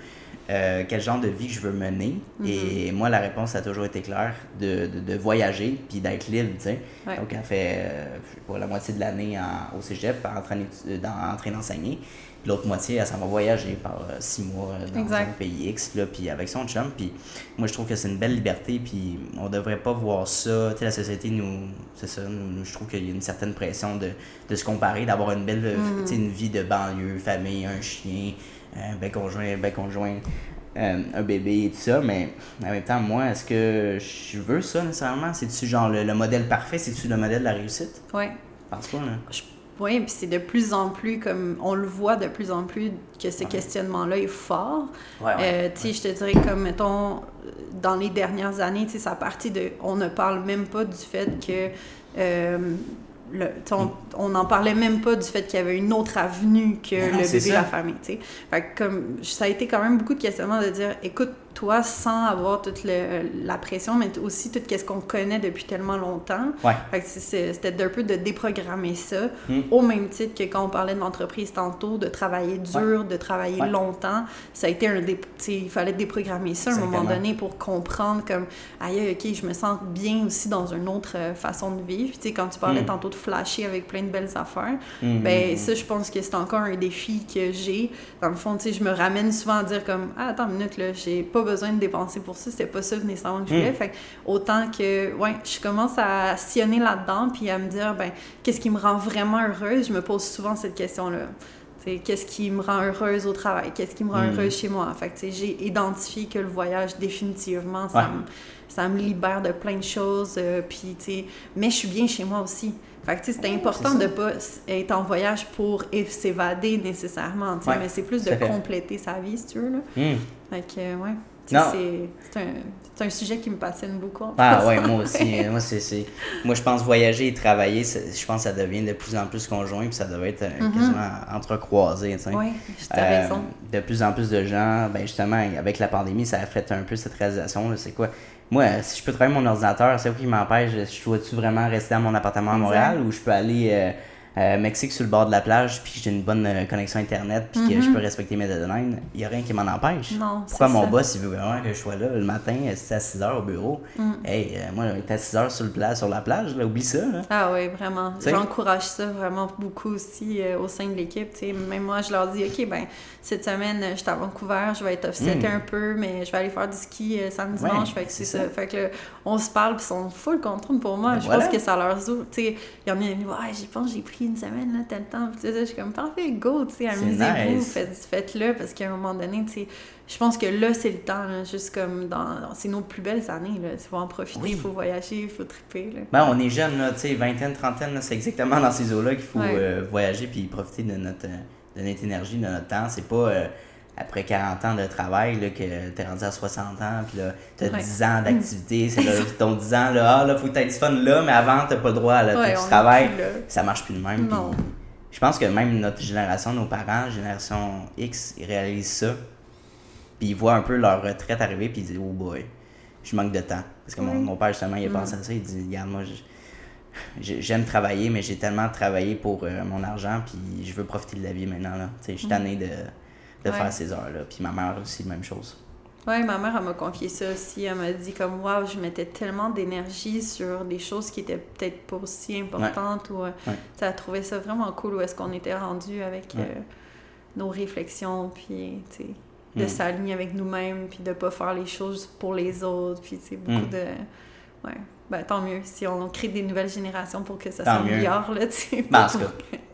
[SPEAKER 1] Euh, quel genre de vie je veux mener. Mhm. Et moi, la réponse a toujours été claire, de, de, voyager puis d'être libre, tu sais. Donc, elle fait euh, pour la moitié de l'année au cégep en train, en train d'enseigner. L'autre moitié, elle s'en va voyager par euh, six mois dans un pays X, là, puis avec son chum. Puis moi, je trouve que c'est une belle liberté, puis on devrait pas voir ça. Tu sais, la société, nous, c'est ça, je trouve qu'il y a une certaine pression de, de se comparer, d'avoir une belle, mhm. une vie de banlieue, famille, un chien, un ben conjoint, ben conjoint, euh, un bébé et tout ça, mais en même temps, moi, est-ce que je veux ça nécessairement? C'est-tu genre le, modèle parfait? C'est-tu le modèle de la réussite?
[SPEAKER 2] Oui.
[SPEAKER 1] Je pense pas, là.
[SPEAKER 2] Oui, puis c'est de plus en plus comme on le voit de plus en plus que ce questionnement-là est fort.
[SPEAKER 1] Ouais,
[SPEAKER 2] euh, tu sais, je te dirais comme mettons dans les dernières années, tu sais, ça partie de, on ne parle même pas du fait que euh, on n'en parlait même pas du fait qu'il y avait une autre avenue que le bébé et la famille. Fait comme, ça a été quand même beaucoup de questionnements de dire écoute, toi sans avoir toute la pression, mais aussi tout ce qu'on connaît depuis tellement longtemps.
[SPEAKER 1] Ouais.
[SPEAKER 2] c'était d'un peu de déprogrammer ça, hmm. au même titre que quand on parlait de l'entreprise tantôt, de travailler dur, de travailler longtemps. Ça a été un... Dé... Il fallait déprogrammer ça à un moment donné pour comprendre comme, aïe, ok, je me sens bien aussi dans une autre euh, façon de vivre. Quand tu parlais hmm. tantôt de flasher avec plein de belles affaires, hmm, ben ça, je pense que c'est encore un défi que j'ai. Dans le fond, je me ramène souvent à dire comme, ah, attends une minute, là, j'ai pas besoin de dépenser pour ça, c'était pas ça nécessairement que je voulais. Hmm. Fait autant que, ouais, je commence à sillonner là-dedans, puis à me dire, ben, qu'est-ce qui me rend vraiment heureuse? Je me pose souvent cette question-là. Qu'est-ce qui me rend heureuse au travail? Qu'est-ce qui me rend hmm. heureuse chez moi? Fait j'ai identifié que le voyage, définitivement, ça, me, ça me libère de plein de choses. Euh, puis, mais je suis bien chez moi aussi. Fait que, c'est important de pas être en voyage pour s'évader nécessairement, mais c'est plus de compléter sa vie, si tu veux. Là. Hmm. Fait que, ouais. C'est un, un, sujet qui me passionne beaucoup.
[SPEAKER 1] ah ouais, moi aussi. moi, c'est, moi, je pense voyager et travailler, je pense que ça devient de plus en plus conjoint, puis ça devrait être euh, mm-hmm. quasiment entrecroisé.
[SPEAKER 2] Oui, tu as raison.
[SPEAKER 1] De plus en plus de gens, ben justement, avec la pandémie, ça a fait un peu cette réalisation. C'est quoi? Moi, si je peux travailler mon ordinateur, c'est quoi qui m'empêche? Je dois-tu vraiment rester à mon appartement à Montréal ou je peux aller. Euh, euh, Mexique sur le bord de la plage, puis j'ai une bonne euh, connexion Internet, puis que je mhm. peux respecter mes deadlines, il n'y a rien qui m'en empêche.
[SPEAKER 2] Non,
[SPEAKER 1] Pourquoi mon boss, il veut vraiment que je sois là le matin, c'est à 6 h au bureau? Mm. Hey, euh, moi, j'étais à 6 h sur, le sur la plage, là, oublie ça.
[SPEAKER 2] Ah oui, vraiment. J'encourage ça vraiment beaucoup aussi au sein de l'équipe. Même moi, je leur dis, OK, ben cette semaine, je suis à Vancouver, je vais être offseté mm. un peu, mais je vais aller faire du ski samedi, dimanche. Fait que c'est ça. Fait que on se parle, puis ils sont full contrôle pour moi. Ben je pense que ça leur ouvre. Il y en a qui disent, ouais, j'ai pense j'ai pris une semaine, là, tel temps. je suis comme, parfait, go, tu sais, amusez-vous, faites-le, parce qu'à un moment donné, tu sais, je pense que là, c'est le temps, juste comme dans. C'est nos plus belles années, là. Il faut en profiter, il faut voyager, il faut triper, là.
[SPEAKER 1] Ben, on est jeunes, là, tu sais, vingtaine, trentaine, c'est exactement dans ces eaux-là qu'il faut euh, voyager puis profiter de notre, de notre énergie, de notre temps. C'est pas. Euh, après 40 ans de travail, là, que t'es rendu à 60 ans, puis là, t'as 10 ans d'activité, c'est là, ton 10 ans, là, ah, là, faut que t'aies du fun là, mais avant, t'as pas le droit, là, ouais, tu travailles, ça marche plus de même. je pense que même notre génération, nos parents, génération X, ils réalisent ça, puis ils voient un peu leur retraite arriver, puis ils disent, oh boy, je manque de temps. Parce que mon, père, justement, il a pensé à ça, il dit, regarde, moi, j'aime travailler, mais j'ai tellement travaillé pour euh, mon argent, puis je veux profiter de la vie maintenant, là. Tu sais, je suis tanné de de faire ces heures-là. Puis ma mère aussi, même chose.
[SPEAKER 2] Oui, ma mère, elle m'a confié ça aussi. Elle m'a dit comme, waouh, je mettais tellement d'énergie sur des choses qui étaient peut-être pas aussi importantes. Ou, Ça a trouvé ça vraiment cool où est-ce qu'on était rendu avec euh, nos réflexions, puis, tu sais, de mm. s'aligner avec nous-mêmes, puis de pas faire les choses pour les autres, puis, tu sais, beaucoup mm. de... Ouais, ben tant mieux si on crée des nouvelles générations pour que ça s'améliore, là, tu sais.
[SPEAKER 1] Ben,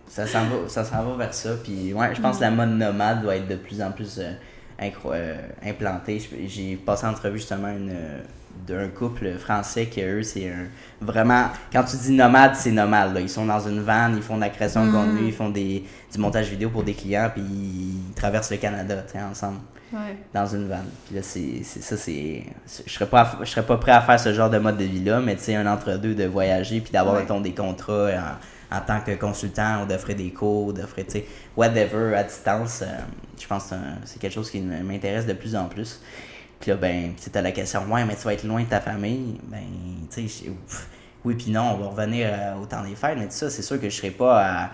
[SPEAKER 1] ça s'en va, ça va vers ça. Puis ouais, je pense que la mode nomade doit être de plus en plus euh, euh, implantée. J'ai passé en entrevue justement une, euh, d'un couple français qui, eux, c'est un, vraiment. Quand tu dis nomade, c'est nomade. Là. Ils sont dans une van, ils font de la création de contenu, mm. ils font des, du montage vidéo pour des clients, puis ils traversent le Canada ensemble. Dans une van. Puis là, c'est, ça, c'est. Je serais pas, je serais pas prêt à faire ce genre de mode de vie-là, mais tu sais, un entre-deux de voyager, puis d'avoir, des contrats en tant que consultant ou d'offrir des cours, d'offrir, tu sais, whatever à distance, euh, je pense que c'est quelque chose qui m'intéresse de plus en plus. Puis là, ben, tu as la question, ouais, mais tu vas être loin de ta famille. Ben, tu sais, oui, puis non, on va revenir euh, au temps des fêtes, mais tout ça, c'est sûr que je serais pas à.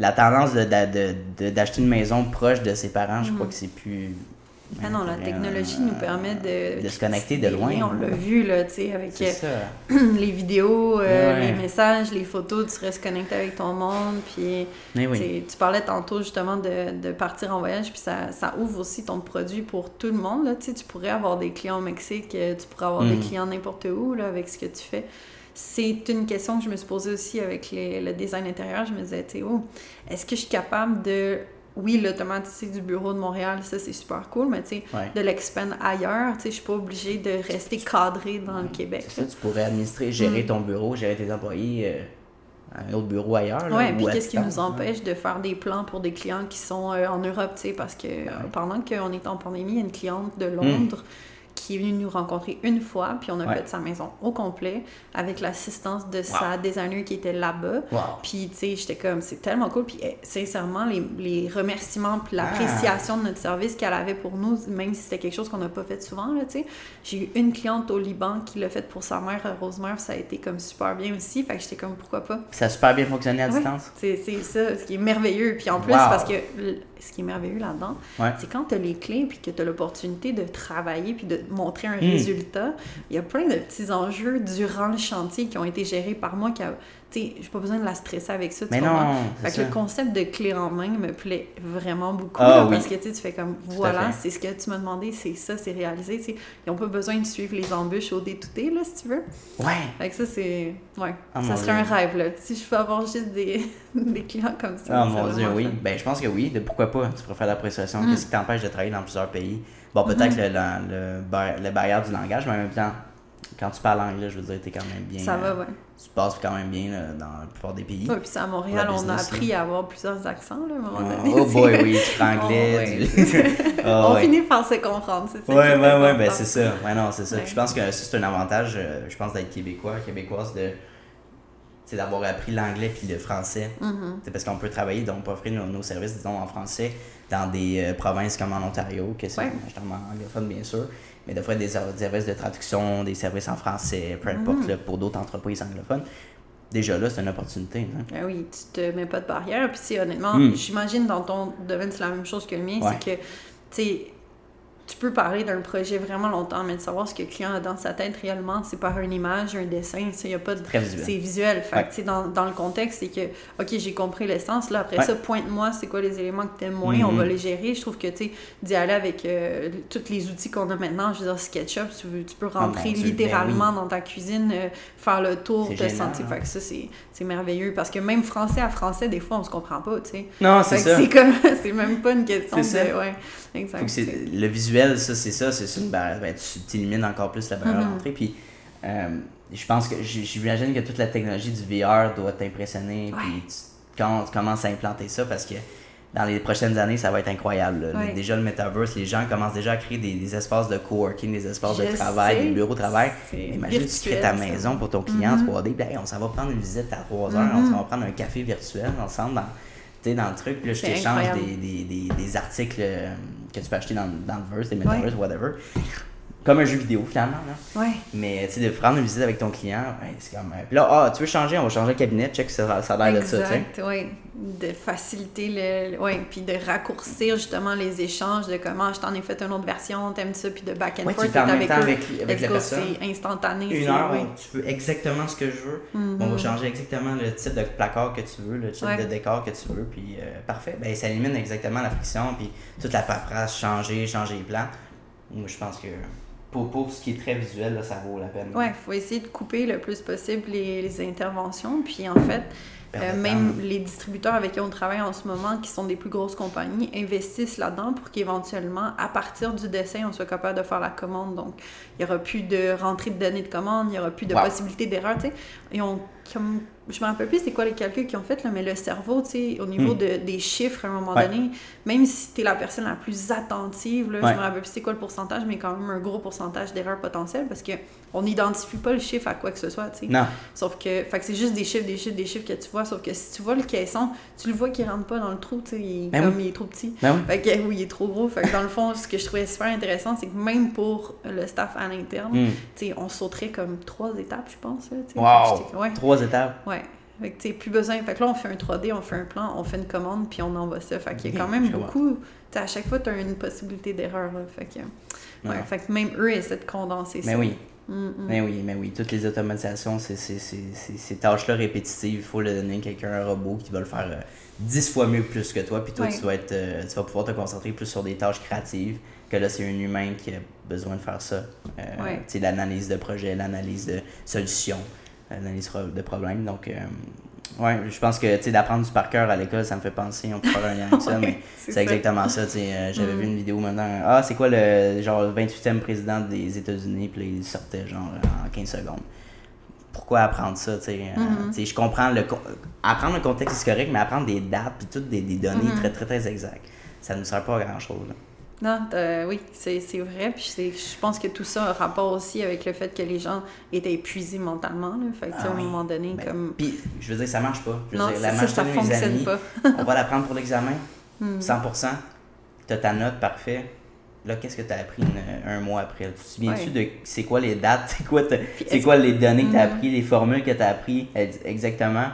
[SPEAKER 1] La tendance d'acheter de, de, une maison proche de ses parents, je crois mm. que c'est plus
[SPEAKER 2] ah non, la technologie nous permet de...
[SPEAKER 1] De se connecter de loin.
[SPEAKER 2] On l'a vu, là, tu sais, avec euh, les vidéos, euh, les messages, les photos, tu restes connecté avec ton monde, puis tu parlais tantôt, justement, de, de, partir en voyage, puis ça, ça, ouvre aussi ton produit pour tout le monde, là, tu sais, tu pourrais avoir des clients au Mexique, euh, tu pourrais avoir des mm. clients n'importe où, là, avec ce que tu fais. C'est une question que je me suis posée aussi avec le design intérieur. Je me disais, tu sais, oh, est-ce que je suis capable de oui, l'automaticité du bureau de Montréal, ça c'est super cool, mais tu sais, de l'expand ailleurs, tu sais, je suis pas obligée de rester cadré dans le Québec.
[SPEAKER 1] Ça, tu pourrais administrer, gérer mm. ton bureau, gérer tes employés euh, à un autre bureau ailleurs.
[SPEAKER 2] Oui, puis qu'est-ce qui nous empêche de faire des plans pour des clients qui sont euh, en Europe, tu sais, parce que euh, pendant qu'on est en pandémie, il y a une cliente de Londres qui est venu nous rencontrer une fois, puis on a fait sa maison au complet avec l'assistance de sa designer qui était là-bas. Puis, tu sais, j'étais comme, c'est tellement cool. Puis, eh, sincèrement, les, les remerciements, puis l'appréciation de notre service qu'elle avait pour nous, même si c'était quelque chose qu'on n'a pas fait souvent, là, tu sais. J'ai eu une cliente au Liban qui l'a fait pour sa mère, Rosemère, ça a été comme super bien aussi. Fait que j'étais comme, pourquoi pas?
[SPEAKER 1] Ça a super bien fonctionné à distance?
[SPEAKER 2] C'est ça, ce qui est merveilleux. Puis en plus, parce que ce qui est merveilleux là-dedans, c'est quand tu as les clés, puis que tu as l'opportunité de travailler, puis de montrer un hmm. résultat, il y a plein de petits enjeux durant le chantier qui ont été gérés par moi, qui a, j'ai pas besoin de la stresser avec ça.
[SPEAKER 1] Mais non,
[SPEAKER 2] fait que le concept de clé en main me plaît vraiment beaucoup. Ah parce que tu fais comme, voilà, c'est ce que tu m'as demandé, c'est ça, c'est réalisé. T'sais. Ils n'ont pas besoin de suivre les embûches au détouté, là, si tu veux.
[SPEAKER 1] Ouais.
[SPEAKER 2] Fait que ça, c'est. Ouais. Ah, ça serait un rêve, là. Si je peux avoir juste des, des clients comme ça.
[SPEAKER 1] Ah, mon Dieu, oui. Ben, je pense que oui. De pourquoi pas? Tu préfères l'appréciation. Mm. Qu'est-ce qui t'empêche de travailler dans plusieurs pays? Bon, peut-être mm-hmm. le, le, le, barrière du langage, mais en même temps, quand tu parles anglais, je veux dire, t'es quand même bien.
[SPEAKER 2] Ça va, ouais.
[SPEAKER 1] Tu passes quand même bien dans la plupart des pays.
[SPEAKER 2] Oui, puis à Montréal, on a appris à avoir plusieurs accents, là, à un moment
[SPEAKER 1] donné. Oh, boy, oui, tu parles anglais.
[SPEAKER 2] Oh, on finit par se comprendre, c'est
[SPEAKER 1] ça. Oui, oui, oui, ben c'est ça. Ouais, non, c'est ça. je pense que c'est un avantage, euh, je pense, d'être québécois, québécoise, de c'est d'avoir appris l'anglais puis le français. Mm-hmm. C'est parce qu'on peut travailler, donc offrir nos, nos, services, disons, en français dans des euh, provinces comme en Ontario, que c'est justement anglophone, bien sûr mais des fois des, services de traduction, des services en français, peu importe, mm. pour d'autres entreprises anglophones. Déjà là, c'est une opportunité. Hein.
[SPEAKER 2] Ah oui, tu te mets pas de barrière. Puis, honnêtement, mm. j'imagine dans ton domaine, c'est la même chose que le mien. C'est que, tu sais, tu peux parler d'un projet vraiment longtemps, mais de savoir ce que le client a dans sa tête réellement, c'est pas une image, un dessin, il y a pas de... C'est visuel. Fait dans, dans, le contexte, c'est que, OK, j'ai compris l'essence, là, après ça, pointe-moi, c'est quoi les éléments que tu aimes moins, on va mm-hmm. les gérer. Je trouve que, tu sais, d'y aller avec euh, tous les outils qu'on a maintenant, je veux dire, SketchUp, tu, tu peux ah, rentrer ben littéralement dans ta cuisine, euh, faire le tour, te sentir. Fait que ça, c'est merveilleux, parce que même français à français, des fois, on se comprend pas, tu sais.
[SPEAKER 1] Non, c'est ça.
[SPEAKER 2] C'est même pas une question de... Ouais, exact.
[SPEAKER 1] Le visuel ça, c'est ça, c'est une barrière. Ben, tu élimines encore plus la barrière mm-hmm. d'entrée. Puis, euh, je pense que j'imagine que toute la technologie du VR doit t'impressionner. Puis, quand tu commences à implanter ça, parce que dans les prochaines années, ça va être incroyable. Déjà, le metaverse, les gens commencent déjà à créer des, espaces de coworking, des espaces de travail, des bureaux de travail. Imagine, tu crées ta maison pour ton client 3D, mm-hmm. on s'en va prendre une visite à 3 heures, on mm-hmm. s'en va prendre un café virtuel ensemble dans dans le truc, puis là, je t'échange des, des, des, des, articles euh, que tu peux acheter dans, dans le verse, des metaverse, whatever. Comme un jeu vidéo, finalement. Là.
[SPEAKER 2] Ouais.
[SPEAKER 1] Mais, tu sais, de prendre une visite avec ton client, c'est comme. Puis là, ah, tu veux changer, on va changer le cabinet, check ça, ça a l'air de ça, tu sais.
[SPEAKER 2] oui. De faciliter le. Oui, puis de raccourcir justement les échanges de comment je t'en ai fait une autre version, t'aimes ça, puis de back and
[SPEAKER 1] ouais, forth avec, eux. avec, avec la personne.
[SPEAKER 2] C'est instantané.
[SPEAKER 1] Une heure, ouais. tu veux exactement ce que je veux. On va mm-hmm. changer exactement le type de placard que tu veux, le type de décor que tu veux, puis euh, parfait. Ben, ça élimine exactement la friction, puis toute la paperasse, changer, changer les plans. Moi, je pense que pour, pour ce qui est très visuel, là, ça vaut la peine.
[SPEAKER 2] Oui, il faut essayer de couper le plus possible les, les interventions. Puis en fait, euh, même les distributeurs avec qui on travaille en ce moment, qui sont des plus grosses compagnies, investissent là-dedans pour qu'éventuellement, à partir du dessin, on soit capable de faire la commande. Donc, il n'y aura plus de rentrée de données de commande, il n'y aura plus de possibilité d'erreur. Et on comme je me rappelle plus c'est quoi les calculs qu'ils ont fait, là, mais le cerveau, tu sais, au niveau hmm. de, des chiffres, à un moment donné, même si tu es la personne la plus attentive, là, je me rappelle plus c'est quoi le pourcentage, mais quand même un gros pourcentage d'erreurs potentielles parce que on n'identifie pas le chiffre à quoi que ce soit, tu sais.
[SPEAKER 1] Non.
[SPEAKER 2] Sauf que, fait que c'est juste des chiffres, des chiffres, des chiffres que tu vois, sauf que si tu vois le caisson, tu le vois qu'il rentre pas dans le trou, tu sais, il, ben comme il est trop petit.
[SPEAKER 1] Ben
[SPEAKER 2] fait que, oui, il est trop gros. Fait que dans le fond, ce que je trouvais super intéressant, c'est que même pour le staff à l'interne, hmm. tu sais, on sauterait comme trois étapes, je pense.
[SPEAKER 1] Là, wow! Ouais. Trois étapes.
[SPEAKER 2] Ouais. Fait que, plus besoin. Fait que là, on fait un 3D, on fait un plan, on fait une commande, puis on envoie ça. Fait qu'il y a quand même beaucoup. à chaque fois, tu as une possibilité d'erreur. Fait que, ouais, fait que même eux essaient de condenser
[SPEAKER 1] mais Oui. Mais oui, mais oui. Toutes les automatisations, c'est ces tâches-là répétitives. Il faut le donner à quelqu'un, un robot, qui va le faire euh, dix fois mieux plus que toi. Puis toi, tu, vas être, euh, tu vas pouvoir te concentrer plus sur des tâches créatives. Que là, c'est un humain qui a besoin de faire ça. Euh, l'analyse de projet, l'analyse de solutions l'analyse de problèmes. Donc, euh, ouais, je pense que d'apprendre du par cœur à l'école, ça me fait penser, on peut faire un lien avec ça, mais c'est exactement ça. Euh, J'avais vu mm. une vidéo maintenant, ah, c'est quoi le genre 28e président des États-Unis, puis il sortait genre en 15 secondes. Pourquoi apprendre ça? Euh, mm-hmm. Je comprends le. Apprendre le contexte historique, mais apprendre des dates, puis toutes des, des données mm-hmm. très, très, très exactes. Ça ne sert pas à grand-chose.
[SPEAKER 2] Non, oui, c'est vrai. Puis je pense que tout ça a un rapport aussi avec le fait que les gens étaient épuisés mentalement. Là. Fait que, à un ah moment donné, ben, comme.
[SPEAKER 1] Puis, je veux dire, ça marche pas. Je
[SPEAKER 2] non,
[SPEAKER 1] dire, la
[SPEAKER 2] ça, ça fonctionne pas.
[SPEAKER 1] on va la prendre pour l'examen. 100%. Tu as ta note, parfait. Là, qu'est-ce que tu as appris un mois après? Tu te souviens-tu de c'est quoi les dates? C'est quoi, quoi les données que tu as hmm. appris, les formules que tu as appris exactement?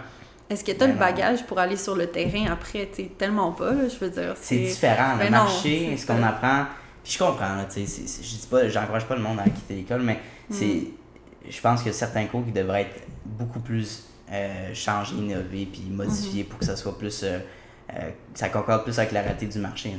[SPEAKER 2] Est-ce que tu as le bagage pour aller sur le terrain après? T'sais, tellement pas, là, je veux dire.
[SPEAKER 1] C'est différent. Le ben marché, ce qu'on apprend. Puis je comprends, là, je dis pas, j'encourage pas le monde à quitter l'école, mais hmm. c'est. Je pense que certains cours qui devraient être beaucoup plus euh, changés, innovés, puis modifiés hmm. pour que ça soit plus. Euh, euh, ça concorde plus avec la réalité du marché.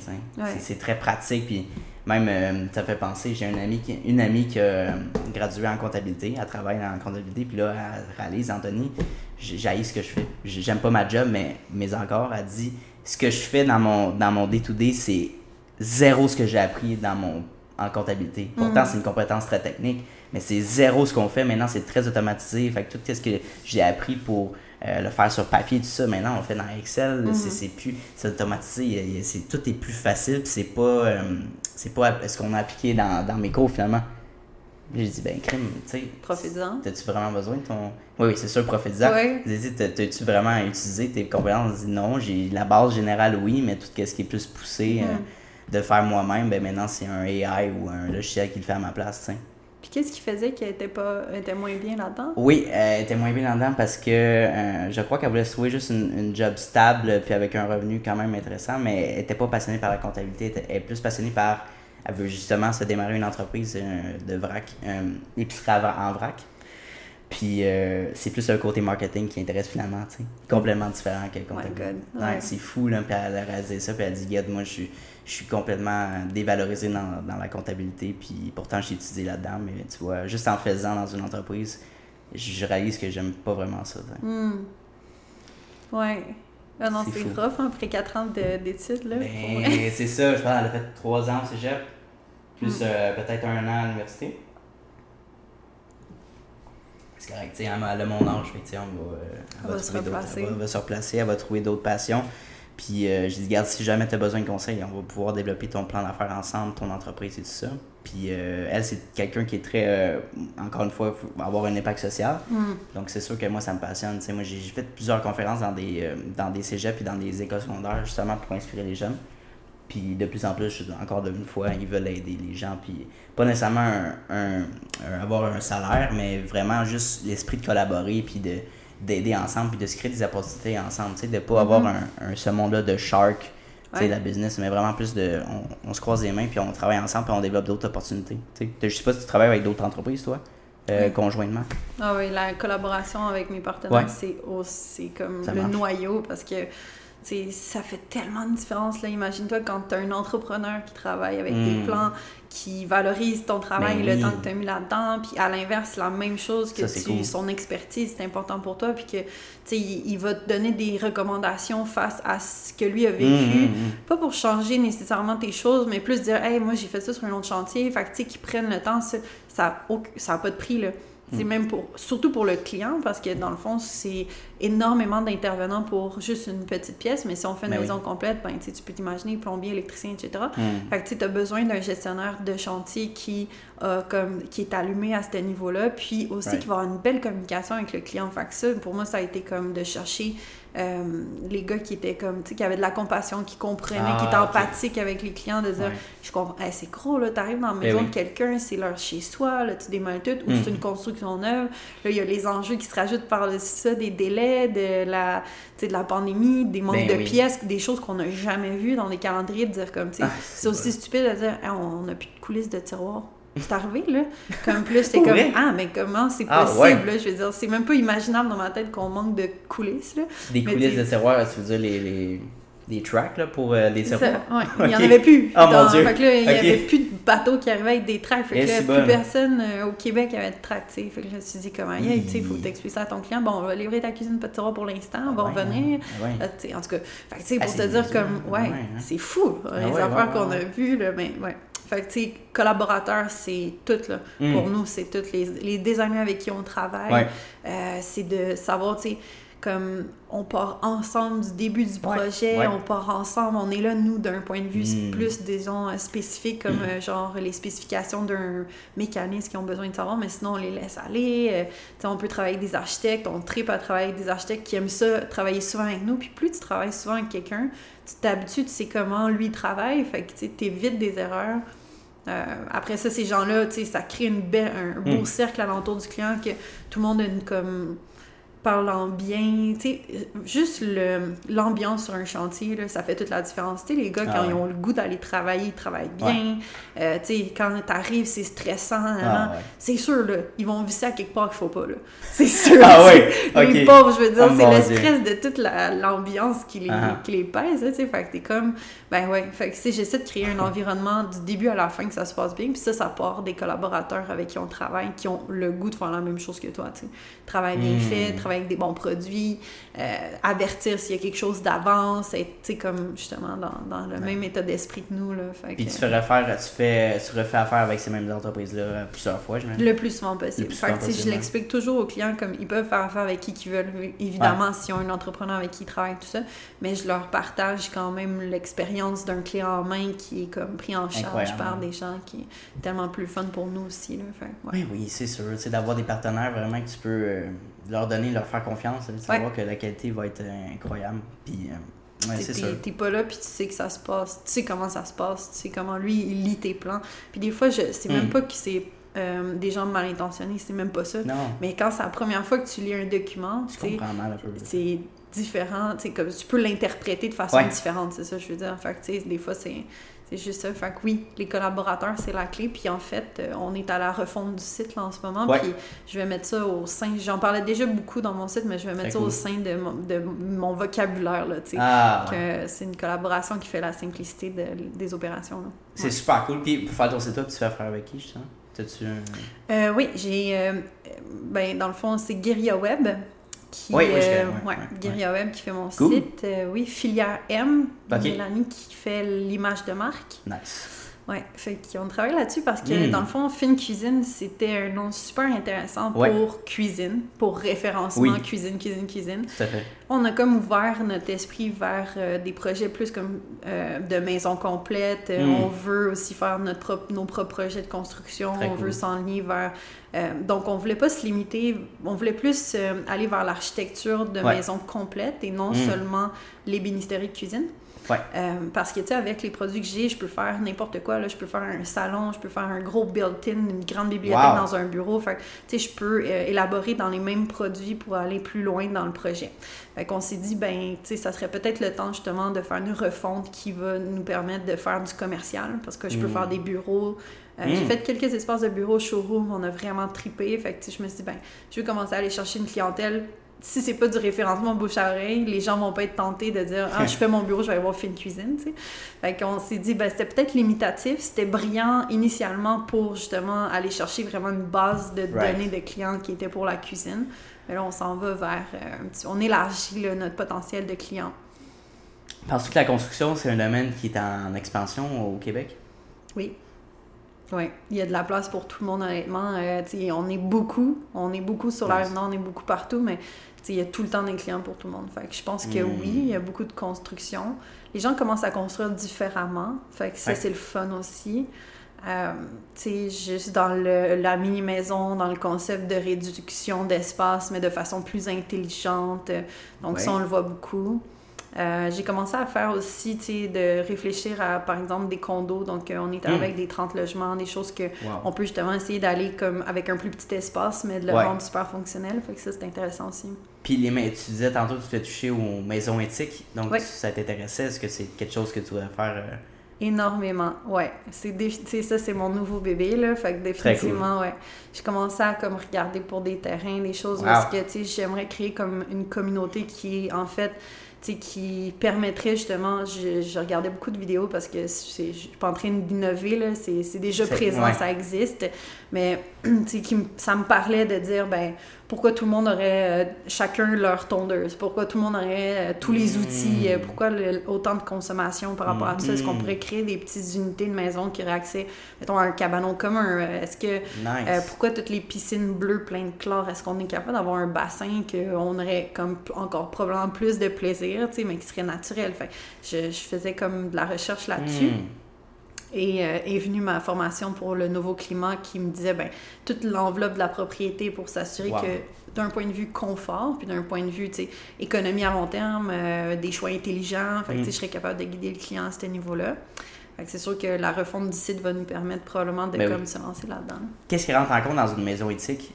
[SPEAKER 1] C'est très pratique. Puis même, ça fait penser, j'ai une amie, qui, une amie qui a gradué en comptabilité, elle travaille en comptabilité, puis là, elle réalise, Anthony, j'ai ce que je fais. J'aime pas ma job, mais, mais encore, elle dit, ce que je fais dans mon dans mon day-to-day, c'est zéro ce que j'ai appris dans mon en comptabilité. Pourtant, mm. c'est une compétence très technique, mais c'est zéro ce qu'on fait. Maintenant, c'est très automatisé. Fait que tout ce que j'ai appris pour euh, le faire sur papier, tout ça, maintenant on fait dans Excel, mhm. c'est plus, c'est automatisé, c'est, tout est plus facile, c'est pas, euh, c'est pas ce qu'on a appliqué dans, dans mes cours finalement? J'ai dit, ben, crime, tu sais.
[SPEAKER 2] Profitisant.
[SPEAKER 1] T'as-tu vraiment besoin de ton. Oui, oui, c'est sûr, profitisant. Oui. J'ai dit, t'as-tu vraiment utilisé tes compétences? Dit, non, j'ai la base générale, oui, mais tout ce qui est plus poussé euh, mhm. de faire moi-même, ben maintenant, c'est un AI ou un logiciel qui le fait à ma place, tu sais.
[SPEAKER 2] Puis qu'est-ce qui faisait qu'elle était, pas, était moins bien là-dedans?
[SPEAKER 1] Oui, elle était moins bien là-dedans parce que euh, je crois qu'elle voulait trouver juste une, job stable puis avec un revenu quand même intéressant, mais elle n'était pas passionnée par la comptabilité. Elle est plus passionnée par. Elle veut justement se démarrer une entreprise euh, de vrac, euh, épicerie en vrac. Puis c'est plus le côté marketing qui intéresse finalement, tu sais. Complètement différent que le comptabilité. Ouais, c'est fou, là. Puis elle a réalisé ça, puis elle a dit, Regarde, moi, je suis je suis complètement dévalorisé dans, dans la comptabilité, puis pourtant j'ai étudié là-dedans, mais tu vois, juste en faisant dans une entreprise, je réalise que j'aime pas vraiment ça.
[SPEAKER 2] Hmm. Ouais. Ah non, c'est rough hein, après 4 ans d'études. là.
[SPEAKER 1] Ben, c'est ça, je pense qu'elle a fait 3 ans au cégep, plus hmm. euh, peut-être un an à l'université. C'est correct, tu sais, elle a mon âge, fait, on va, euh, elle, va, se replacer. Elle va se replacer, elle va trouver d'autres passions. Puis euh, je dis, regarde, si jamais tu as besoin de conseils, on va pouvoir développer ton plan d'affaires ensemble, ton entreprise et tout ça. Puis euh, elle, c'est quelqu'un qui est très, euh, encore une fois, avoir un impact social. Mm. Donc c'est sûr que moi, ça me passionne. moi, j'ai fait plusieurs conférences dans des, dans des cégeps et dans des écoles secondaires, justement pour inspirer les jeunes. Puis de plus en plus, encore une fois, ils veulent aider les gens. Puis pas nécessairement un, avoir un salaire, mais vraiment juste l'esprit de collaborer puis de d'aider ensemble puis de se créer des opportunités ensemble, de ne pas avoir mhm. un, ce monde-là de shark, ouais. la business, mais vraiment plus de. On, se croise les mains puis on travaille ensemble puis on développe d'autres opportunités. Je sais pas si tu travailles avec d'autres entreprises, toi. Euh, conjointement.
[SPEAKER 2] Ah oui, la collaboration avec mes partenaires, c'est comme le noyau parce que ça fait tellement de différence. Imagine-toi quand tu as un entrepreneur qui travaille avec des hmm. plans, qui valorise ton travail ben et le temps que tu as mis là-dedans. Puis à l'inverse, la même chose que tu, son expertise, c'est important pour toi. Puis que, tu il, il, va te donner des recommandations face à ce que lui a vécu. Hmm, hmm, Pas pour changer nécessairement tes choses, mais plus dire, hey, moi j'ai fait ça sur un autre chantier. Fait que, tu sais, qu'ils prennent le temps, ça n'a ça, pas de prix, là. C'est mm. même pour, surtout pour le client, parce que dans le fond, c'est énormément d'intervenants pour juste une petite pièce, mais si on fait une ben maison complète, ben, tu peux t'imaginer plombier, électricien, etc. Mm. Fait que tu as besoin d'un gestionnaire de chantier qui, comme, qui est allumé à ce niveau-là, puis aussi qui va avoir une belle communication avec le client. Fait que ça, pour moi, ça a été comme de chercher euh, les gars qui étaient comme, tu sais, qui avaient de la compassion, qui comprenaient, qui étaient ah, empathiques avec les clients, de dire, je comprends, c'est gros, là, t'arrives dans la eh maison de quelqu'un, c'est leur chez-soi, là, tu démêles tout, ou c'est hmm. une construction neuve. Là, il y a les enjeux qui se rajoutent par ça, des délais, de la, de la pandémie, des manques ben de pièces, des choses qu'on n'a jamais vues dans les calendriers, de dire comme, tu sais, ah, c'est aussi stupide de dire, on n'a plus de coulisses de tiroir c'est arrivé, là. Comme plus, c'est comme, ah, mais comment c'est ah, possible, là? Je veux dire, c'est même pas imaginable dans ma tête qu'on manque de coulisses, là.
[SPEAKER 1] Des coulisses de tiroirs, tu veux dire les, les, les tracks, là, pour euh, les tiroirs?
[SPEAKER 2] Ouais, il y en avait plus. Oh mon Dieu! Fait que là, il y avait plus de bateaux qui arrivaient avec des tracks. Fait que là, plus personne euh, au Québec avait de tracks, tu sais. Fait que je me suis dit, comment, tu sais, il faut t'expliquer ça à ton client. Bon, on va livrer ta cuisine pas de tiroir pour l'instant, on va revenir. Ah euh, en tout cas, fait que, tu sais, pour ah, te dire, comme, ouais, hein? c'est fou, les affaires qu'on a vues, là, mais ouais. Fait que, tu sais, collaborateurs, c'est tout, là. Pour mm. nous, c'est tout. Les, les designers avec qui on travaille, euh, c'est de savoir, tu sais, comme on part ensemble du début du projet, on part ensemble, on est là, nous, d'un point de vue hmm. plus, disons, euh, spécifique, comme euh, genre les spécifications d'un mécanisme qui ont besoin de savoir, mais sinon, on les laisse aller. Euh, on peut travailler avec des architectes, on tripe à travailler avec des architectes qui aiment ça, travailler souvent avec nous. Puis plus tu travailles souvent avec quelqu'un, tu t'habitues, tu sais comment lui travaille, fait que tu évites des erreurs. après ça, ces gens-là, ça crée une belle, un beau hmm. cercle alentour du client que tout le monde a une comme parlant bien, tu sais, juste l'ambiance sur un chantier, là, ça fait toute la différence. Tu sais, les gars, quand ah ils ont le goût d'aller travailler, ils travaillent bien. Euh, tu sais, quand t'arrives, c'est stressant. Ah c'est sûr, là, ils vont visser à quelque part qu'il faut pas, là. C'est sûr.
[SPEAKER 1] ah oui?
[SPEAKER 2] Les pauvres, je veux dire, oh c'est le stress de toute l'ambiance qui, les, ah. qui les pèse, tu sais. Fait que t'es comme, ben ouais, fait que j'essaie de créer un environnement du début à la fin que ça se passe bien. Puis ça, ça part des collaborateurs avec qui on travaille, qui ont le goût de faire la même chose que toi, tu sais. Travail bien hmm. fait, travail avec des bons produits, euh, avertir s'il y a quelque chose d'avance, être comme justement dans, dans le même état d'esprit que nous. Là,
[SPEAKER 1] Puis tu fais refaire, tu fais tu refais affaire avec ces mêmes entreprises-là plusieurs fois, je
[SPEAKER 2] Le plus souvent possible. je l'explique toujours aux clients comme ils peuvent faire affaire avec qui ils veulent, évidemment, s'ils ont un entrepreneur avec qui ils travaillent, tout ça, mais je leur partage quand même l'expérience d'un client en main qui est comme pris en charge par des gens qui est tellement plus fun pour nous aussi. Là,
[SPEAKER 1] Oui, oui, c'est sûr. C'est d'avoir des partenaires vraiment que tu peux euh, leur donner, leur faire confiance, de savoir que la qualité va être euh, incroyable. Puis, euh, ouais, c'est
[SPEAKER 2] T'es pas là, puis tu sais que ça se passe, tu sais comment ça se passe, tu sais comment lui, il lit tes plans. Puis des fois, je c'est même hmm. pas que c'est euh, des gens mal intentionnés, c'est même pas ça. Mais quand c'est la première fois que tu lis un document, c'est différent, comme tu peux l'interpréter de façon différente, c'est ça je veux dire. Fait que, des fois, c'est c'est juste ça. Fait que oui, les collaborateurs, c'est la clé. Puis en fait, euh, on est à la refonte du site là, en ce moment. Puis je vais mettre ça au sein. J'en parlais déjà beaucoup dans mon site, mais je vais mettre ça au sein de mon, de mon vocabulaire. Là, ah, C'est une collaboration qui fait la simplicité des opérations.
[SPEAKER 1] C'est super cool. Puis pour faire ton site tu fais affaire avec qui, justement? T'as-tu
[SPEAKER 2] un... Euh, oui, j'ai. Euh, ben, dans le fond, c'est Guerilla Web qui,
[SPEAKER 1] oui,
[SPEAKER 2] euh, Web qui fait mon site. Euh, oui, Filière M, Mélanie qui fait l'image de marque.
[SPEAKER 1] Nice.
[SPEAKER 2] Ouais, fait qu'on travaille là-dessus parce que hmm. dans le fond, Fine Cuisine, c'était un nom super intéressant pour cuisine, pour référencement cuisine, cuisine, cuisine.
[SPEAKER 1] Tout à fait.
[SPEAKER 2] On a comme ouvert notre esprit vers euh, des projets plus comme de maison complète. Hmm. On veut aussi faire notre propre, nos propres projets de construction. on veut s'enligner vers euh, donc, on voulait pas se limiter, on voulait plus euh, aller vers l'architecture de maison complète et non mm. seulement l'ébénisterie de cuisine. Euh, parce que, tu sais, avec les produits que j'ai, je peux faire n'importe quoi. Là. Je peux faire un salon, je peux faire un gros built-in, une grande bibliothèque dans un bureau. Fait tu sais, je peux élaborer dans les mêmes produits pour aller plus loin dans le projet. Fait qu'on s'est dit, ben, tu sais, ça serait peut-être le temps, justement, de faire une refonte qui va nous permettre de faire du commercial. Parce que je peux mm. faire des bureaux, euh, j'ai hmm. fait quelques espaces de bureau, showroom, on a vraiment tripé. Fait que je me suis dit, ben, je vais commencer à aller chercher une clientèle. Si c'est pas du référencement bouche à oreille, les gens vont pas être tentés de dire Ah, je fais mon bureau, je vais avoir fait une cuisine. sais. Fait qu'on s'est dit, ben, c'était peut-être limitatif, c'était brillant initialement pour justement aller chercher vraiment une base de données de clients qui étaient pour la cuisine. Mais là, on s'en va vers euh. On élargit notre potentiel de clients.
[SPEAKER 1] Penses-tu que la construction, c'est un domaine qui est en expansion au Québec?
[SPEAKER 2] Oui. Oui, il y a de la place pour tout le monde, honnêtement. Euh, on est beaucoup, on est beaucoup sur la on est beaucoup partout, mais il y a tout le temps des clients pour tout le monde. Fait que je pense que oui, il y a beaucoup de construction. Les gens commencent à construire différemment. Fait que ça, c'est le fun aussi. Euh, juste dans le, la mini-maison, dans le concept de réduction d'espace, mais de façon plus intelligente. Donc, ça, on le voit beaucoup. Euh, j'ai commencé à faire aussi, tu sais, de réfléchir à, par exemple, des condos. Donc, euh, on est avec des 30 logements, des choses que on peut justement essayer d'aller comme avec un plus petit espace, mais de le rendre super fonctionnel. Fait que ça, c'est intéressant aussi.
[SPEAKER 1] Puis, les, tu disais tantôt que tu t'es touché aux maisons éthiques. Donc, ça t'intéressait? Est-ce que c'est quelque chose que tu voudrais faire? Euh?
[SPEAKER 2] Énormément, ouais. C'est ça, c'est mon nouveau bébé, là. Fait que définitivement, ouais. J'ai commencé à comme regarder pour des terrains, des choses parce que, tu sais, j'aimerais créer comme une communauté qui est en fait qui permettrait justement, je, regardais beaucoup de vidéos parce que je suis pas en train d'innover, c'est déjà présent, ça existe, mais qui, ça me parlait de dire, ben, pourquoi tout le monde aurait euh, chacun leur tondeuse, pourquoi tout le monde aurait euh, tous les outils, euh, pourquoi autant de consommation par rapport à ça, est-ce qu'on mm. pourrait créer des petites unités de maison qui auraient accès, mettons, à un cabanon commun, est-ce que, pourquoi toutes les piscines bleues pleines de chlore, est-ce qu'on est capable d'avoir un bassin qu'on aurait comme encore probablement plus de plaisir, mais qui serait naturel, fait je, je faisais comme de la recherche là-dessus. Mm. Et euh, est venue ma formation pour le nouveau climat qui me disait ben, toute l'enveloppe de la propriété pour s'assurer que d'un point de vue confort, puis d'un point de vue économie à long terme, euh, des choix intelligents, fait mm. je serais capable de guider le client à ce niveau-là. C'est sûr que la refonte du site va nous permettre probablement de ben comme, se lancer là-dedans.
[SPEAKER 1] Qu'est-ce qui rentre en compte dans une maison éthique?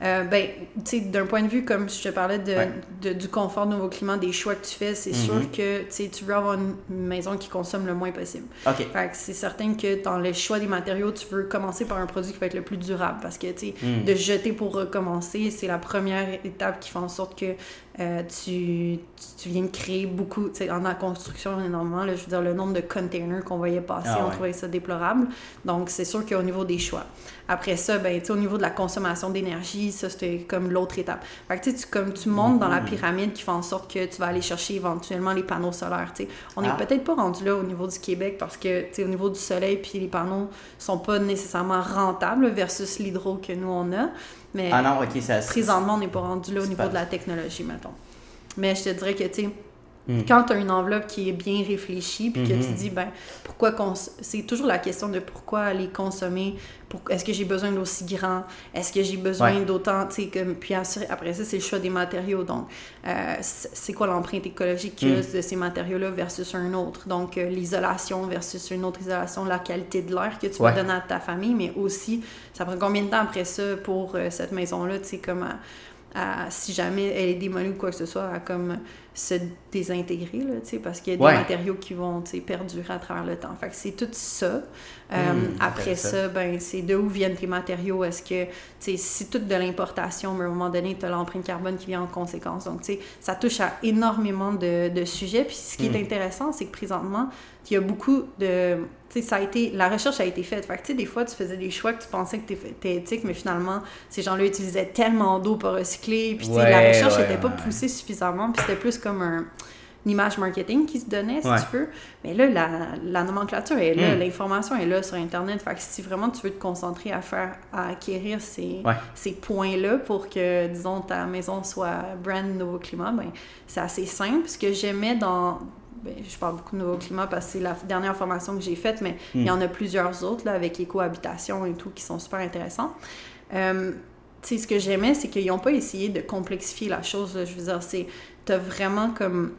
[SPEAKER 2] Euh, ben, tu sais, d'un point de vue, comme je te parlais de, du confort, de nouveau climat, des choix que tu fais, c'est sûr mhm. que tu veux avoir une maison qui consomme le moins possible.
[SPEAKER 1] OK.
[SPEAKER 2] c'est certain que dans le choix des matériaux, tu veux commencer par un produit qui va être le plus durable parce que, tu sais, mhm. de jeter pour recommencer, c'est la première étape qui fait en sorte que euh, tu, tu, viens de créer beaucoup, tu sais, en la construction énormément, là, je veux dire, le nombre de containers qu'on voyait passer, ah on trouvait ça déplorable. Donc, c'est sûr qu'au niveau des choix. Après ça, ben, au niveau de la consommation d'énergie, ça, c'était comme l'autre étape. Fait que, tu comme tu montes dans la mm-hmm. pyramide qui fait en sorte que tu vas aller chercher éventuellement les panneaux solaires, tu sais. On n'est ah. peut-être pas rendu là au niveau du Québec parce que, au niveau du soleil, puis les panneaux sont pas nécessairement rentables versus l'hydro que nous, on a. Mais
[SPEAKER 1] ah non, ok, ça
[SPEAKER 2] présentement, on n'est pas rendu là au niveau de la technologie, mettons. Mais je te dirais que, tu sais, hmm. quand tu as une enveloppe qui est bien réfléchie, puis que tu hmm. dis, ben, pourquoi c'est toujours la question de pourquoi aller consommer, est-ce que j'ai besoin d'aussi grand, est-ce que j'ai besoin d'autant, tu sais, comme, puis après ça, c'est le choix des matériaux. Donc, euh, c'est quoi l'empreinte écologique hmm. de ces matériaux-là versus un autre? Donc, euh, l'isolation versus une autre isolation, la qualité de l'air que tu vas donner à ta famille, mais aussi, ça prend combien de temps après ça pour euh, cette maison-là, tu sais, comme si jamais elle est démolie ou quoi que ce soit, à comme se désintégrer, là, parce qu'il y a des matériaux qui vont perdurer à travers le temps. Fait que c'est tout ça. Euh, hmm, après ça, ben, c'est de où viennent tes matériaux? Est-ce que, si tout de l'importation, mais à un moment donné, tu as l'empreinte carbone qui vient en conséquence. Donc, ça touche à énormément de, de sujets. Puis ce qui est hmm. intéressant, c'est que présentement, il y a beaucoup de ça a été, la recherche a été faite. Fait que, des fois, tu faisais des choix que tu pensais que tu étais éthique, mais finalement, ces gens-là utilisaient tellement d'eau pour recycler. Puis, la recherche n'était pas poussée suffisamment. Puis, c'était plus comme un, une image marketing qui se donnait, si tu veux. Mais là, la, la nomenclature est là, hmm. l'information est là sur Internet. Fait que si vraiment tu veux te concentrer à faire, à acquérir ces, ces points-là pour que, disons, ta maison soit brand nouveau climat, ben, c'est assez simple. Ce que j'aimais dans ben, je parle beaucoup de nouveau climat parce que c'est la dernière formation que j'ai faite, mais il y en a plusieurs autres là, avec écohabitation et tout qui sont super intéressants. Euh, ce que j'aimais, c'est qu'ils n'ont pas essayé de complexifier la chose. Je veux dire, c'est. Tu as vraiment comme.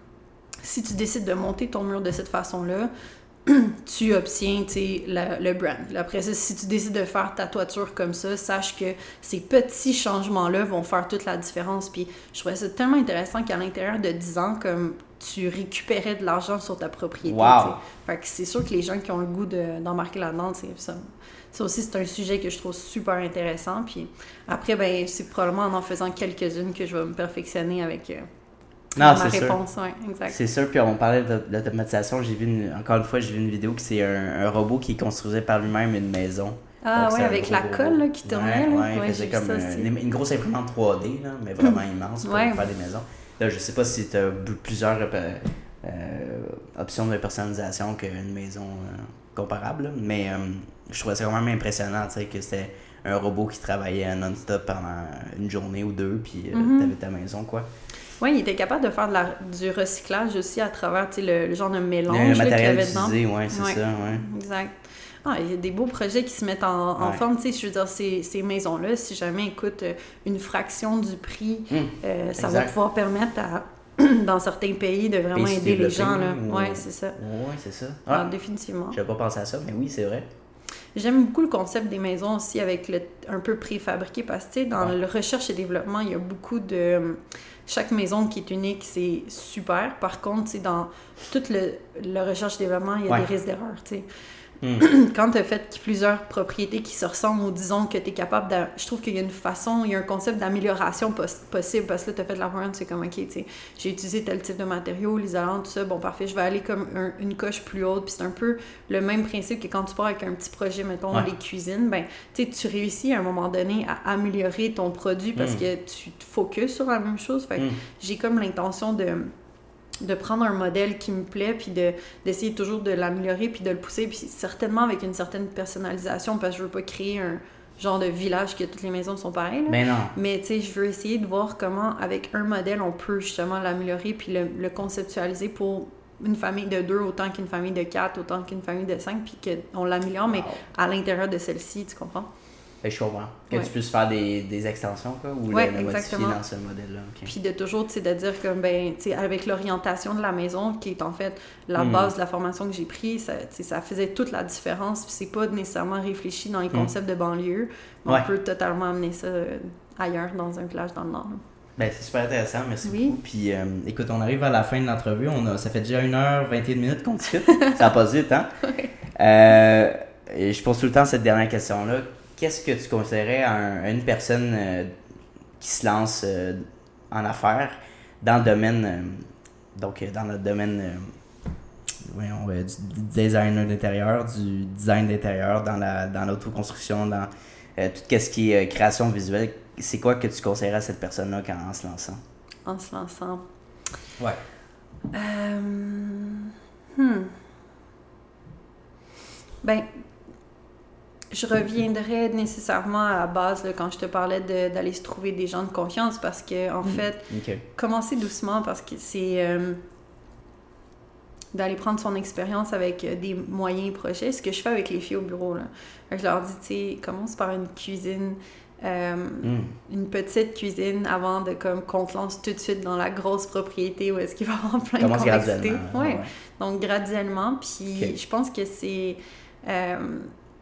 [SPEAKER 2] Si tu décides de monter ton mur de cette façon-là, tu obtiens le, le brand. Après ça, si tu décides de faire ta toiture comme ça, sache que ces petits changements-là vont faire toute la différence. Puis je trouvais ça tellement intéressant qu'à l'intérieur de 10 ans, comme tu récupérais de l'argent sur ta propriété. Fait que c'est sûr que les gens qui ont le goût d'embarquer là-dedans, ça, ça aussi, c'est un sujet que je trouve super intéressant. Puis après, ben, c'est probablement en en faisant quelques-unes que je vais me perfectionner avec euh, ma réponse.
[SPEAKER 1] c'est sûr. Puis on parlait d'automatisation. J'ai vu, encore une fois, j'ai vu une vidéo que c'est un, robot qui construisait par lui-même une maison.
[SPEAKER 2] Ah oui, avec la colle qui tournait.
[SPEAKER 1] Ouais, faisait comme une, grosse imprimante 3D, là, mais vraiment immense pour faire des maisons. Là, je sais pas si tu as plusieurs euh, euh, options de personnalisation qu'une maison euh, comparable, mais je trouvais ça quand même impressionnant, tu sais, que c'était un robot qui travaillait non-stop pendant une journée ou deux, puis mm-hmm. tu avais ta maison, quoi.
[SPEAKER 2] Oui, il était capable de faire de la, du recyclage aussi à travers le, le genre de mélange qu'il y avait dedans.
[SPEAKER 1] Oui, c'est ça, ouais.
[SPEAKER 2] Exact. Ah, il y a des beaux projets qui se mettent en, forme. Tu sais, je veux dire, ces, ces maisons-là, si jamais coûtent une fraction du prix, hum, euh, ça va pouvoir permettre à, dans certains pays de vraiment aider les gens. Là. Oui, c'est ça.
[SPEAKER 1] Oui, c'est ça.
[SPEAKER 2] Ah, ah définitivement.
[SPEAKER 1] Je n'avais pas pensé à ça, mais oui, c'est vrai.
[SPEAKER 2] J'aime beaucoup le concept des maisons aussi avec le un peu préfabriqué parce que dans le recherche et développement, il y a beaucoup de chaque maison qui est unique, c'est super. Par contre, dans toute le, recherche et développement, il y a des risques d'erreur. Hmm. quand tu as fait plusieurs propriétés qui se ressemblent ou disons que tu es capable de. Je trouve qu'il y a une façon, il y a un concept d'amélioration possible parce que là, tu as fait de la vente, c'est comme, OK, tu sais, j'ai utilisé tel type de matériaux, l'isolant, tout ça, bon, parfait, je vais aller comme une coche plus haute. Puis c'est un peu le même principe que quand tu pars avec un petit projet, mettons, les cuisines, ben, tu sais, tu réussis à un moment donné à améliorer ton produit parce hmm. que tu te focuses sur la même chose. Fait hmm. j'ai comme l'intention de de prendre un modèle qui me plaît, puis de, d'essayer toujours de l'améliorer, puis de le pousser, puis certainement avec une certaine personnalisation, parce que je veux pas créer un genre de village que toutes les maisons sont pareilles.
[SPEAKER 1] Mais non.
[SPEAKER 2] Mais tu sais, je veux essayer de voir comment, avec un modèle, on peut justement l'améliorer, puis le, conceptualiser pour une famille de deux autant qu'une famille de quatre, autant qu'une famille de cinq, puis qu'on l'améliore, mais à l'intérieur de celle-ci, tu comprends?
[SPEAKER 1] Je comprends. Que tu puisses faire des, des extensions, quoi, ou ouais, le, modifier dans ce modèle-là.
[SPEAKER 2] Puis de toujours, tu sais, de dire que, ben, tu sais, avec l'orientation de la maison, qui est en fait la hmm. base de la formation que j'ai prise, ça, ça faisait toute la différence. Puis c'est pas nécessairement réfléchi dans les hmm. concepts de banlieue, on peut totalement amener ça euh, ailleurs, dans un village dans le Nord.
[SPEAKER 1] Ben, c'est super intéressant, merci beaucoup. Puis, euh, écoute, on arrive à la fin de l'entrevue. On a, ça fait déjà 1h21 minutes qu'on discute. ça a passé vite, hein? euh, et je pose tout le temps cette dernière question-là qu'est-ce que tu conseillerais à, une personne euh, qui se lance euh, en affaires dans le domaine, euh, donc dans le domaine du design d'intérieur, du design d'intérieur, dans la dans l'autoconstruction, dans tout ce qui est création visuelle, c'est quoi que tu conseillerais à cette personne-là en se lançant?
[SPEAKER 2] En se lançant.
[SPEAKER 1] Ouais.
[SPEAKER 2] Hmm. Ben, je reviendrai nécessairement à la base quand je te parlais d'aller se trouver des gens de confiance parce que, en mm. fait, commencer doucement parce que c'est euh, d'aller prendre son expérience avec euh, des moyens projets. Ce que je fais avec les filles au bureau. Là. Je leur dis, tu sais, commence par une cuisine. Euh, mm. une petite cuisine avant de comme qu'on te lance tout de suite dans la grosse propriété où est-ce qu'il va y avoir plein de complexité. Ouais. Donc graduellement, puis je pense que c'est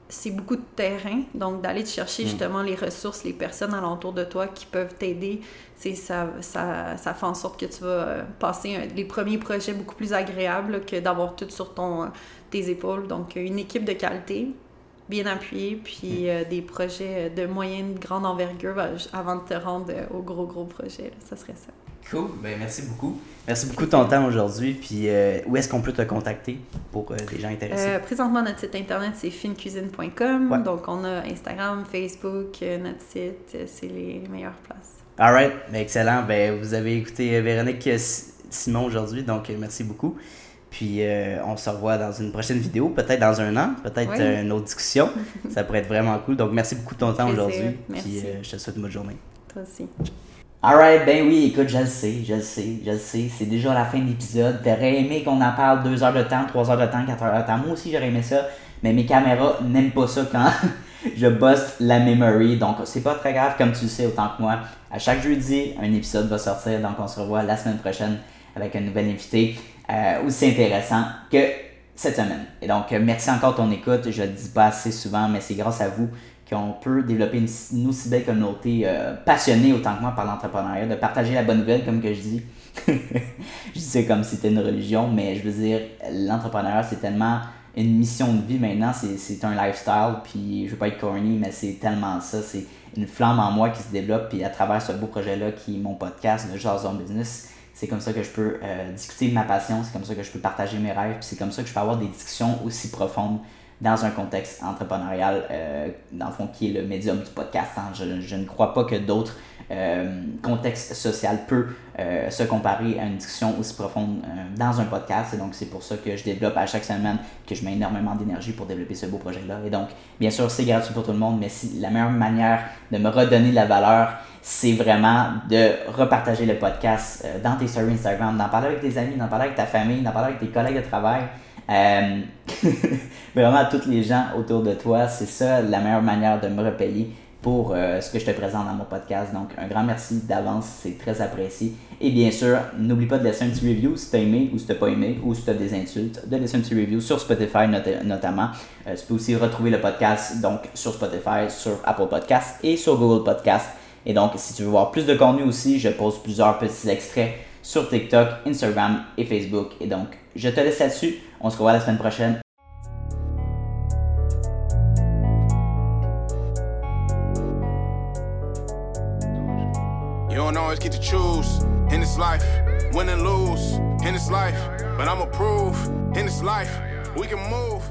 [SPEAKER 2] c'est beaucoup de terrain. Donc, d'aller te chercher mm. justement les ressources, les personnes alentour de toi qui peuvent t'aider, ça, ça, ça fait en sorte que tu vas euh, passer les premiers projets beaucoup plus agréables que d'avoir tout sur ton, euh, tes épaules. Donc, une équipe de qualité, bien appuyée, puis mm. euh, des projets de moyenne, grande envergure avant de te rendre au gros, gros projet. ça serait ça.
[SPEAKER 1] Cool, ben merci beaucoup. Merci beaucoup de ton temps aujourd'hui. Puis euh, où est-ce qu'on peut te contacter pour euh, les gens intéressés?
[SPEAKER 2] Euh, présentement, notre site internet, c'est finecuisine.com. Donc, on a Instagram, Facebook, notre site, c'est les meilleures places.
[SPEAKER 1] All right, ben, excellent. Ben, vous avez écouté Véronique Simon aujourd'hui, donc merci beaucoup. Puis on se revoit dans une prochaine vidéo, peut-être dans un an, peut-être une autre discussion. Ça pourrait être vraiment cool. Donc merci beaucoup de ton temps aujourd'hui. Puis je te souhaite une bonne journée.
[SPEAKER 2] Toi aussi.
[SPEAKER 1] Alright, ben oui, écoute, je le sais, je le sais, je le sais. C'est déjà la fin de l'épisode. T'aurais aimé qu'on en parle deux heures de temps, trois heures de temps, quatre heures de temps. Moi aussi, j'aurais aimé ça. Mais mes caméras n'aiment pas ça quand je bosse la memory. Donc, c'est pas très grave, comme tu le sais autant que moi. À chaque jeudi, un épisode va sortir. Donc, on se revoit la semaine prochaine avec un nouvel invité euh, aussi intéressant que cette semaine. Et donc, merci encore de ton écoute. Je le dis pas assez souvent, mais c'est grâce à vous qu'on peut développer une, aussi belle communauté euh, passionnée autant que moi par l'entrepreneuriat, de partager la bonne nouvelle, comme que je dis. je dis ça comme si c'était une religion, mais je veux dire, l'entrepreneuriat, c'est tellement une mission de vie maintenant, c'est un lifestyle, puis je veux pas être corny, mais c'est tellement ça, c'est une flamme en moi qui se développe, puis à travers ce beau projet-là qui est mon podcast de Jason Business, c'est comme ça que je peux euh, discuter de ma passion, c'est comme ça que je peux partager mes rêves, puis c'est comme ça que je peux avoir des discussions aussi profondes dans un contexte entrepreneurial, euh, dans le fond, qui est le médium du podcast. Hein. Je, ne crois pas que d'autres euh, contextes sociaux peuvent euh, se comparer à une discussion aussi profonde euh, dans un podcast. Et donc, c'est pour ça que je développe à chaque semaine, que je mets énormément d'énergie pour développer ce beau projet-là. Et donc, bien sûr, c'est gratuit pour tout le monde, mais si, la meilleure manière de me redonner de la valeur, c'est vraiment de repartager le podcast euh, dans tes stories Instagram, d'en parler avec tes amis, d'en parler avec ta famille, d'en parler avec tes collègues de travail. Euh, vraiment, à tous les gens autour de toi, c'est ça la meilleure manière de me repayer pour euh, ce que je te présente dans mon podcast. Donc, un grand merci d'avance, c'est très apprécié. Et bien sûr, n'oublie pas de laisser un petit review si tu as aimé ou si tu n'as pas aimé ou si tu as des insultes, de laisser un petit review sur Spotify notamment. Euh, tu peux aussi retrouver le podcast donc sur Spotify, sur Apple Podcast et sur Google Podcast. Et donc, si tu veux voir plus de contenu aussi, je pose plusieurs petits extraits sur TikTok, Instagram et Facebook. Et donc, je te laisse là-dessus. On se revoit la semaine prochaine.
[SPEAKER 3] You don't always get to choose in this life, win and lose in this life, but I'ma prove in this life we can move.